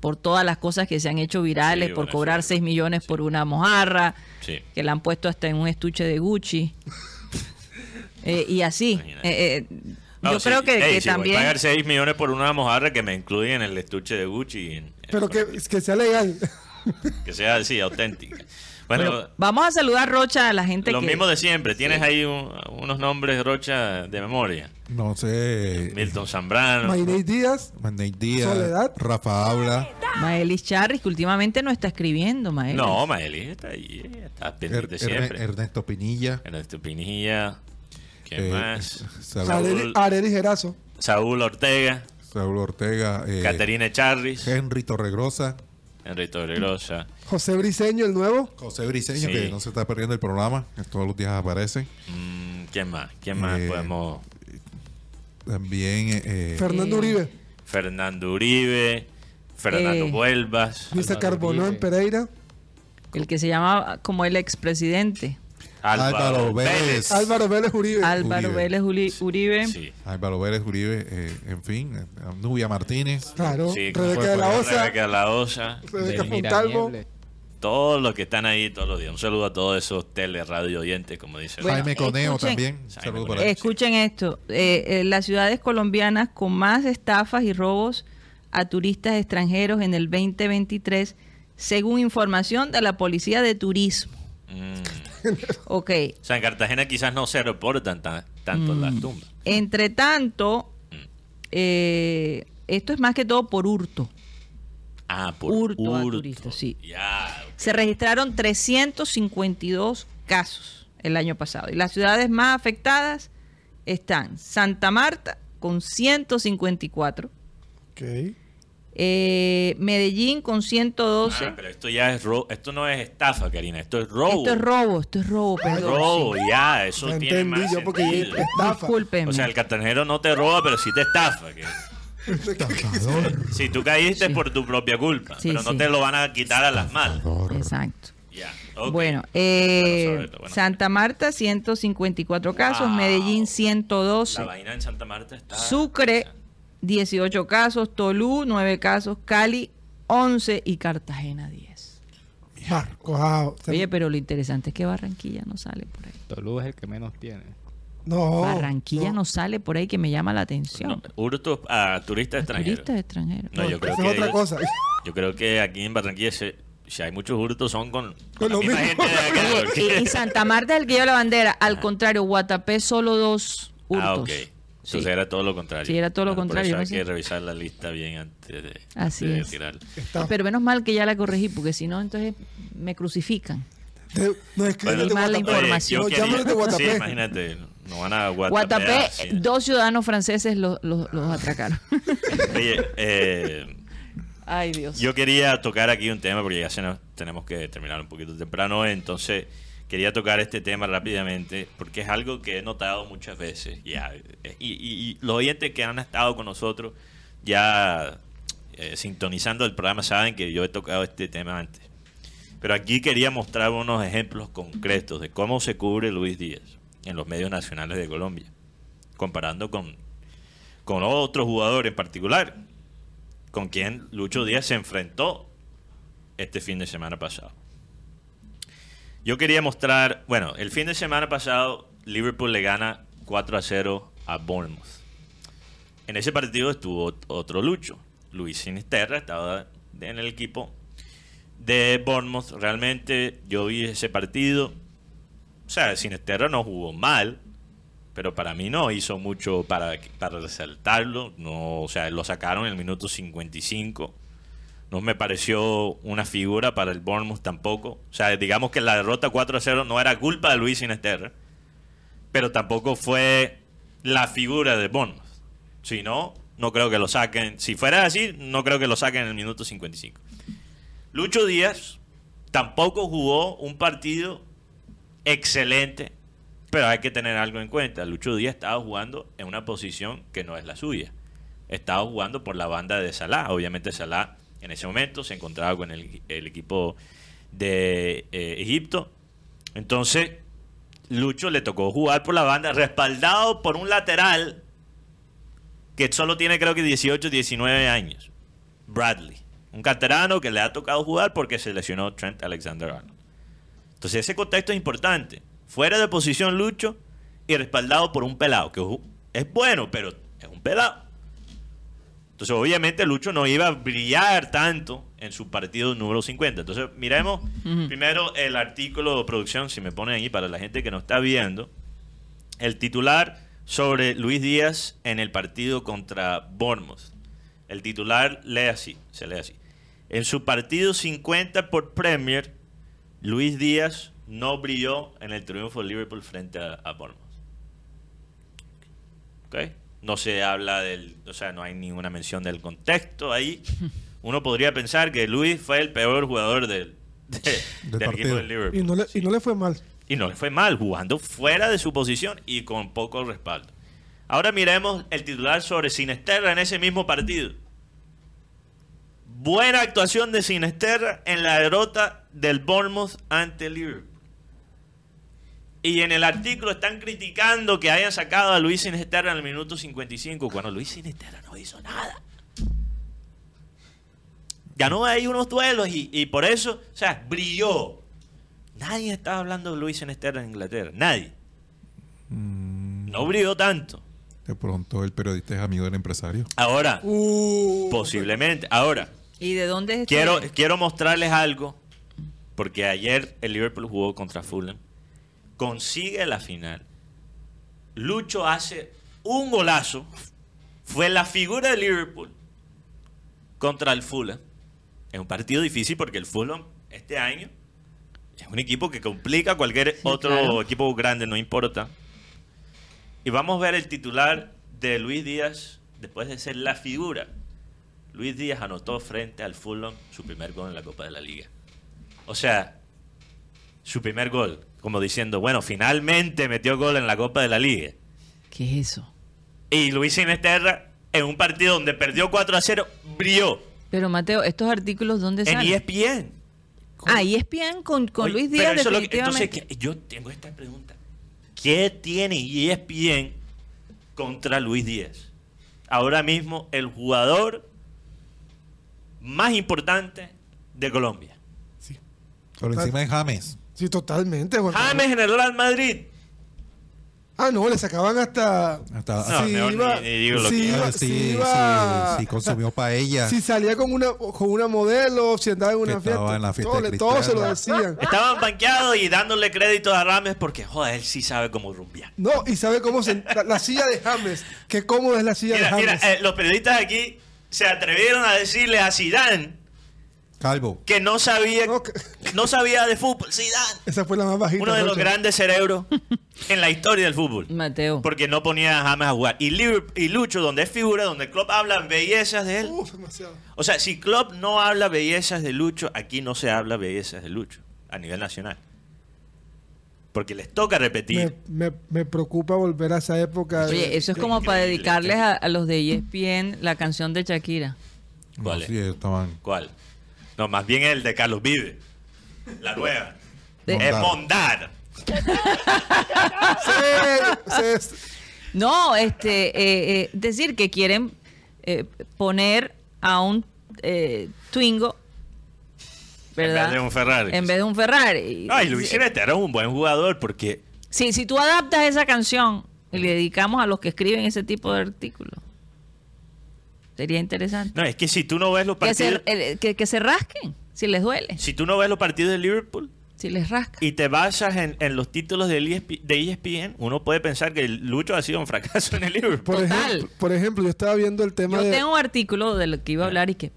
B: Por todas las cosas que se han hecho virales,
C: Sí,
B: por
C: bueno,
B: cobrar
C: sí.
B: 6 millones por una mojarra,
C: Sí.
B: que la han puesto hasta en un estuche de Gucci. Eh, y así. Eh, eh,
C: No,
B: yo
C: sí,
B: creo que,
C: ey,
B: que
C: si voy a
B: también.
C: pagar 6 millones por una mojarra que me incluyen en el estuche de Gucci. y en-
D: Pero que, que sea legal. *laughs*
C: que sea así, auténtica. Bueno,
B: vamos a saludar, Rocha, a la gente
C: lo
B: que.
C: mismo de siempre. Tienes ahí un- unos nombres, Rocha, de memoria.
A: No sé.
C: Milton Zambrano.
D: Maynay Díaz,
A: Manday Díaz,
D: Soledad.
A: Rafa Habla,
B: Maelis Charris, que últimamente no está escribiendo, Maelis.
C: No, Maeli está ahí, está pendiente siempre.
A: Ernesto Pinilla.
C: Ernesto Pinilla, ¿Quién
A: Eh,
C: más? *laughs*
A: Saúl,
D: Areli, Areli Gerazo.
C: Saúl Ortega,
A: Saúl Ortega, eh,
C: Caterina Charris,
A: Henry Torregrosa,
C: Enrique Torregrosa.
D: José Briseño, el nuevo.
A: José Briseño,
C: Sí.
A: que no se está perdiendo el programa, que todos los días aparece.
C: Mm, ¿Quién más? ¿Quién más
A: Eh,
C: podemos?
A: También eh,
D: Fernando
B: Eh,
D: Uribe.
C: Fernando Uribe, Fernando
B: Eh,
C: Vuelvas,
D: Luisa Carbonó en. Pereira.
B: El que se llama como el expresidente.
A: Álvaro Vélez.
D: Álvaro Vélez Uribe.
B: Álvaro. Vélez Uribe.
C: Sí.
A: Álvaro Vélez Uribe, eh, en fin, eh, Nubia Martínez.
D: Claro.
C: Sí,
D: Rebeca de la Osa.
C: Rebeca de la Osa.
D: Rebeca Fontalvo.
C: Todos los que están ahí todos los días. Un saludo a todos esos tele, radio oyentes, como dicen.
B: Bueno,
A: Jaime Coneo
B: escuchen-
A: también.
C: Coneo.
A: para.
B: Escuchen esto, eh, eh, las ciudades colombianas con más estafas y robos a turistas extranjeros en el 2023, según información de la Policía de Turismo.
C: Mm. *laughs*
B: Ok,
C: O sea, en Cartagena quizás no se reportan tan- tanto
B: Mm.
C: las tumbas.
B: entre tanto,
C: Mm.
B: eh, esto es más que todo por hurto.
C: Ah, por
B: Hurto a
C: hurto.
B: turistas, sí.
C: Ya.
B: Se registraron 352 casos el año pasado. Y las ciudades más afectadas están Santa Marta con 154.
D: Ok.
B: Eh, Medellín con 112.
C: Ah, pero esto ya es robo. Esto no es estafa, Karina. Esto es robo.
B: esto es robo, esto es robo, perdón.
C: Robo,
B: sí.
C: ya. Eso
D: Ya
C: tiene
D: entendí
C: más
D: yo porque
C: sentido.
D: estafa.
B: Discúlpenme.
C: O sea, el cartanero no te roba, pero sí te estafa. que- Si tú caíste
B: Sí.
C: por tu propia culpa,
B: Sí,
C: pero no
B: sí.
C: te lo van a quitar a las malas.
B: Exacto. Bueno, eh,
C: Bueno.
B: Santa Marta 154 casos,
C: Wow.
B: Medellín
C: La
B: 112,
C: vaina en Santa Marta está.
B: Sucre 18 casos, Tolú 9 casos, Cali 11 y Cartagena 10.
D: Marco Jao.
B: Oye, pero lo interesante es que Barranquilla no sale por ahí.
E: Tolú es el que menos tiene.
D: no.
B: Barranquilla no. sale por ahí que me llama la atención.
C: No, hurto a turistas extranjeros.
B: Turistas extranjeros.
C: No, yo creo que
D: es otra cosa. *laughs*
C: Yo creo que aquí en Barranquilla, se- si hay muchos hurtos, son con,
D: Con
C: la
D: lo
C: misma
D: mismo.
C: gente de acá. *laughs*
B: Y, y Santa Marta es el que lleva la bandera. Al contrario, Guatapé solo dos hurtos.
C: Ah, ok.
B: Sí.
C: Entonces era todo lo contrario.
B: Sí, era todo lo
C: Bueno,
B: contrario,
C: Por eso
B: no
C: hay
B: sé.
C: que revisar la lista bien antes de,
B: Así
C: de
B: es.
C: tirar.
D: Está.
B: Pero menos mal que ya la corregí, porque si no, entonces me crucifican.
D: Te- Nos escriben
B: Bueno,
D: de
B: mala información.
D: No,
C: yo quería-
D: llámanos de
C: sí,
D: Guatapé.
C: imagínate, no van a Guatapé.
B: Guatapé,
C: así.
B: dos ciudadanos franceses los, los, los atracaron. *laughs*
C: Oye, eh,
B: Ay, Dios.
C: yo quería tocar aquí un tema porque ya se nos- tenemos que terminar un poquito temprano, entonces quería tocar este tema rápidamente porque es algo que he notado muchas veces eh, y los oyentes que han estado con nosotros ya eh, sintonizando el programa saben que yo he tocado este tema antes. Pero aquí quería mostrar unos ejemplos concretos de cómo se cubre Luis Díaz en los medios nacionales de Colombia, comparando con, con otro jugador en particular, con quien Lucho Díaz se enfrentó este fin de semana pasado. Yo quería mostrar, bueno, el fin de semana pasado Liverpool le gana 4 a 0 a Bournemouth. En ese partido estuvo otro Lucho, Luis Sinisterra, estaba en el equipo de Bournemouth. Realmente yo vi ese partido. O sea, Sinisterra no jugó mal, pero para mí no hizo mucho para, para resaltarlo. No, o sea, lo sacaron en el minuto 55. No me pareció una figura para el Bournemouth tampoco. O sea, digamos que la derrota 4 a 0 no era culpa de Luis Sinisterra, pero tampoco fue la figura de Bournemouth. Si no, no creo que lo saquen. Si fuera así, no creo que lo saquen en el minuto 55. Lucho Díaz tampoco jugó un partido excelente, pero hay que tener algo en cuenta. Lucho Díaz estaba jugando en una posición que no es la suya. Estaba jugando por la banda de Salah. Obviamente Salah en ese momento se encontraba con el, equipo de eh, Egipto. Entonces, Lucho le tocó jugar por la banda, respaldado por un lateral que solo tiene creo que 18, 19 años. Bradley. Un canterano que le ha tocado jugar porque se lesionó Trent Alexander Arnold. Entonces ese contexto es importante. Fuera de posición Lucho y respaldado por un pelado, que es bueno, pero es un pelado. Entonces obviamente Lucho no iba a brillar tanto en su partido número 50. Entonces miremos
B: Ujú.
C: primero el artículo de producción, si me ponen ahí para la gente que no está viendo. El titular sobre Luis Díaz en el partido contra Bournemouth. El titular lee así, se lee así. En su partido 50 por Premier, Luis Díaz no brilló en el triunfo de Liverpool frente a, a Bournemouth. ¿ok? No se habla del, o sea, no hay ninguna mención del contexto ahí. *laughs* Uno podría pensar que Luis fue el peor jugador del, de-
A: Del
C: del equipo
A: partido.
C: del Liverpool.
D: Y no, le, y no le fue mal.
C: Y no le fue mal, jugando fuera de su posición y con poco respaldo. Ahora miremos el titular sobre Sinesterra en ese mismo partido. Buena actuación de Sinesterra en la derrota del Bournemouth ante el Liverpool. Y en el artículo están criticando que hayan sacado a Luis Sinesterra en el minuto 55, cuando Luis Sinesterra no hizo nada. Ganó ahí unos duelos y, y por eso, o sea, brilló. Nadie estaba hablando de Luis Sinesterra en Inglaterra. Nadie. No brilló tanto.
A: De pronto el periodista es amigo del empresario.
C: Ahora,
D: Uh,
C: posiblemente. Ahora,
B: ¿Y de dónde es
C: quiero, quiero mostrarles algo. Porque ayer el Liverpool jugó contra Fulham. Consigue la final. Lucho hace un golazo. Fue la figura de Liverpool contra el Fulham. Es un partido difícil porque el Fulham este año es un equipo que complica a cualquier otro
B: claro.
C: equipo grande, no importa. Y vamos a ver el titular de Luis Díaz después de ser la figura. Luis Díaz anotó frente al Fulham su primer gol en la Copa de la Liga. O sea, su primer gol, como diciendo, bueno, finalmente metió gol en la Copa de la Liga.
B: ¿Qué es eso?
C: Y Luis Sinesterra, en un partido donde perdió 4 a 0, brilló
B: Pero Mateo, ¿estos artículos dónde
C: en
B: salen?
C: ESPN.
B: Ah, ESPN con, con
C: Oye,
B: Luis
C: pero
B: Díaz
C: eso es lo que-
B: definitivamente.
C: entonces, ¿qué- yo tengo esta pregunta. ¿Qué tiene ESPN contra Luis Díaz? Ahora mismo el jugador más importante de Colombia.
A: Por encima de James.
D: Sí, totalmente. Juan.
C: James en el Real Madrid.
D: Ah, no, le sacaban hasta.
A: Hasta,
C: No,
D: si
C: mejor
D: iba,
C: ni- ni digo lo
D: si
C: que-
D: iba- si
A: sí,
D: iba-
A: sí, sí, consumió *laughs* paella.
D: Si salía con una, con una modelo, si andaba en una
A: Que
D: fiesta.
A: estaba en la fiesta
D: todo,
A: de
D: le- todo se lo decían.
C: Estaban banqueados y dándole crédito a Rames porque, joder, él sí sabe cómo rumbear.
D: No, y sabe cómo se. La, la silla de James. Qué cómoda es la silla
C: Mira,
D: de
C: mira,
D: James.
C: eh, los periodistas aquí se atrevieron a decirle a Zidane
A: Calvo.
C: que no sabía,
D: No,
C: sabía de fútbol. Zidane,
D: Esa fue la más bajita.
C: uno de los grandes cerebros *laughs* en la historia del fútbol.
B: Mateo.
C: Porque no ponía a James a jugar. Y, y Lucho, donde es figura, donde Klopp habla bellezas de él.
D: Uf, demasiado.
C: O sea, si Klopp no habla bellezas de Lucho, aquí no se habla bellezas de Lucho a nivel nacional. Porque les toca repetir.
D: Me, me, me preocupa volver a esa época. de-
B: Oye, eso es como para dedicarles a, a los de ESPN la canción de Shakira.
C: ¿Cuál
A: No,
C: es?
A: sí, estaban.
C: ¿Cuál? No, más bien el de Carlos Vive. La nueva.
B: De-
C: Es Mondar. *laughs*
D: Sí, sí,
B: No, este, eh, eh, decir que quieren eh, poner a un eh, Twingo, ¿verdad?
C: En vez de un Ferrari.
B: En vez de un Ferrari.
C: Ay, Luis Sinester era un buen jugador porque
B: Sí, si tú adaptas esa canción y le dedicamos a los que escriben ese tipo de artículos, sería interesante.
C: no es que si tú no ves los
B: Que se,
C: partidos,
B: el- que, que se rasquen, si les duele,
C: si tú no ves los partidos de Liverpool
B: si les rasca.
C: y te basas en, en los títulos del E ESP de ESPN, uno puede pensar que Lucho ha sido un fracaso en el Liverpool.
D: Por
B: Total.
D: ejemplo, por ejemplo, yo estaba viendo el tema
B: Yo
D: de.
B: tengo un artículo de lo que iba a hablar y que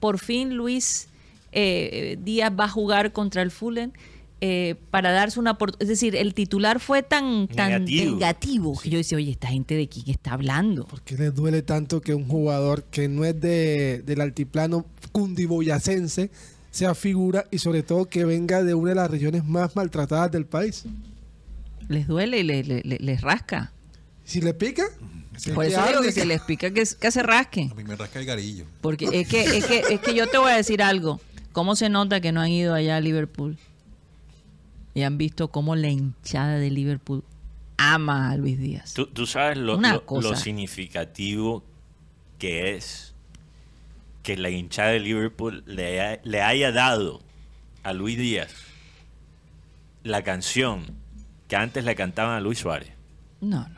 B: por fin Luis eh, Díaz va a jugar contra el Fulham eh, para darse una oportunidad. Es decir, el titular fue tan, tan
C: Negativo.
B: negativo que yo decía, oye, esta gente de quién está hablando.
D: ¿Por qué les duele tanto que un jugador que no es de, del altiplano cundiboyacense sea figura y sobre todo que venga de una de las regiones más maltratadas del país?
B: Les duele y le- le- le- les rasca.
D: Si le pica, se
B: Por eso digo que se les pica que, que se rasquen.
A: A mí me rasca el garillo.
B: Porque es que, es, que, es que yo te voy a decir algo. ¿Cómo se nota que no han ido allá a Liverpool? Y han visto cómo la hinchada de Liverpool ama a Luis Díaz.
C: Tú, tú sabes lo, significativo que es que la hinchada de Liverpool le, ha- le haya dado a Luis Díaz la canción que antes le cantaban a Luis Suárez.
B: No, no, no. no.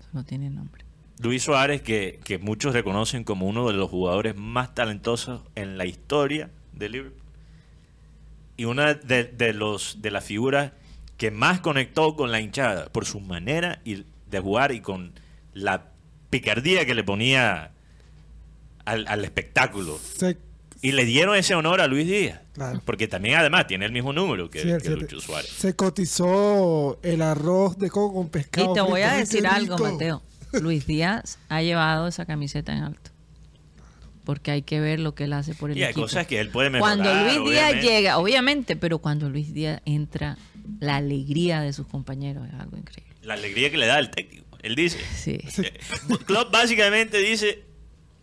B: Eso no tiene nombre.
C: Luis Suárez, que, que muchos reconocen como uno de los jugadores más talentosos en la historia de Liverpool. Y una de, de los, de las figuras que más conectó con la hinchada por su manera y- de jugar y con la picardía que le ponía al, al espectáculo.
D: se,
C: Y le dieron ese honor a Luis Díaz.
D: Claro.
C: Porque también, además, tiene el mismo número que,
D: Sí,
C: que. Lucho Suárez.
D: Se cotizó el arroz de coco con pescado.
B: Y te voy a
D: ¡Ay,
B: decir algo! Mateo. Luis Díaz ha llevado esa camiseta en alto. Porque hay que ver lo que él hace por el
C: Y hay
B: equipo.
C: cosas que él puede mejorar.
B: cuando Luis Díaz
C: obviamente.
B: llega, obviamente, pero cuando Luis Díaz entra, la alegría de sus compañeros es algo increíble.
C: La alegría que le da el técnico. Él dice.
B: Sí.
C: Eh, Klopp básicamente dice,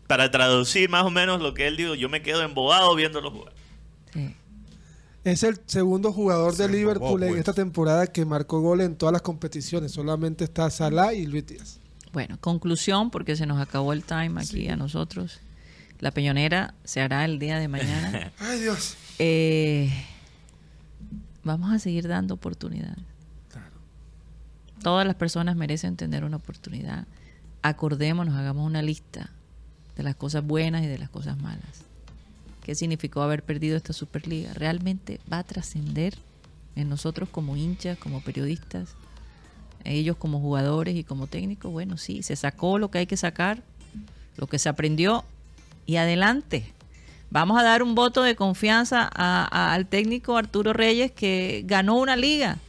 C: para traducir más o menos lo que él dijo, yo me quedo embobado viéndolo jugar.
B: sí.
D: Es el segundo jugador
A: Se
D: de Liverpool
A: embobó,
D: en
A: pues.
D: esta temporada que marcó gol en todas las competiciones. Solamente está Salah y Luis Díaz.
B: Bueno, conclusión, porque se nos acabó el time aquí a nosotros. La peñonera se hará el día de mañana. *laughs*
D: Ay, Dios.
B: Eh, vamos a seguir dando oportunidades. Todas las personas merecen tener una oportunidad. Acordémonos, hagamos una lista de las cosas buenas y de las cosas malas. ¿Qué significó haber perdido esta Superliga? ¿Realmente va a trascender en nosotros como hinchas, como periodistas, ellos como jugadores y como técnicos? Bueno, sí, se sacó lo que hay que sacar, lo que se aprendió y adelante. Vamos a dar un voto de confianza a- a- al técnico Arturo Reyes que ganó una liga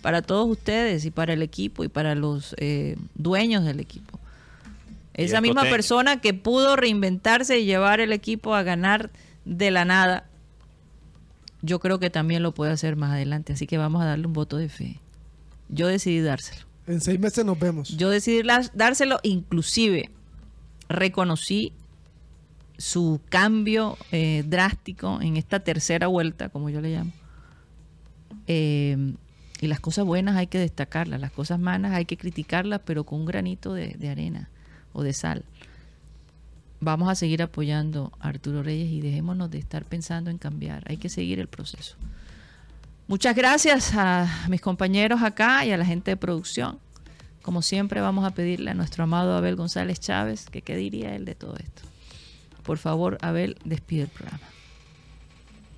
B: para todos ustedes y para el equipo y para los eh, dueños del equipo. Esa
C: es
B: misma persona que pudo reinventarse y llevar el equipo a ganar de la nada, yo creo que también lo puede hacer más adelante. Así que vamos a darle un voto de fe. Yo decidí dárselo.
D: En seis meses nos vemos.
B: Yo decidí dárselo, inclusive reconocí su cambio eh, drástico en esta tercera vuelta, como yo le llamo. Eh, y las cosas buenas hay que destacarlas, las cosas malas hay que criticarlas, pero con un granito de, arena o de sal. Vamos a seguir apoyando a Arturo Reyes y dejémonos de estar pensando en cambiar. Hay que seguir el proceso. Muchas gracias a mis compañeros acá y a la gente de producción. Como siempre vamos a pedirle a nuestro amado Abel González Chávez que qué diría él de todo esto. Por favor, Abel, despide el programa.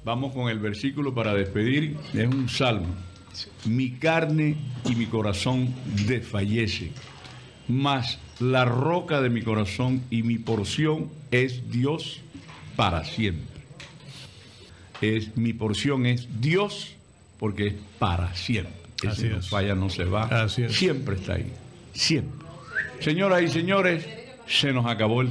E: Vamos con el versículo para despedir. Es un salmo. Mi carne y mi corazón desfallece, mas la roca de mi corazón y mi porción es Dios para siempre. Es, mi porción es Dios porque es para siempre. Ese
F: Así
E: no
F: es.
E: falla, no se va.
F: Así es.
E: Siempre está ahí. Siempre. Señoras y señores, se nos acabó.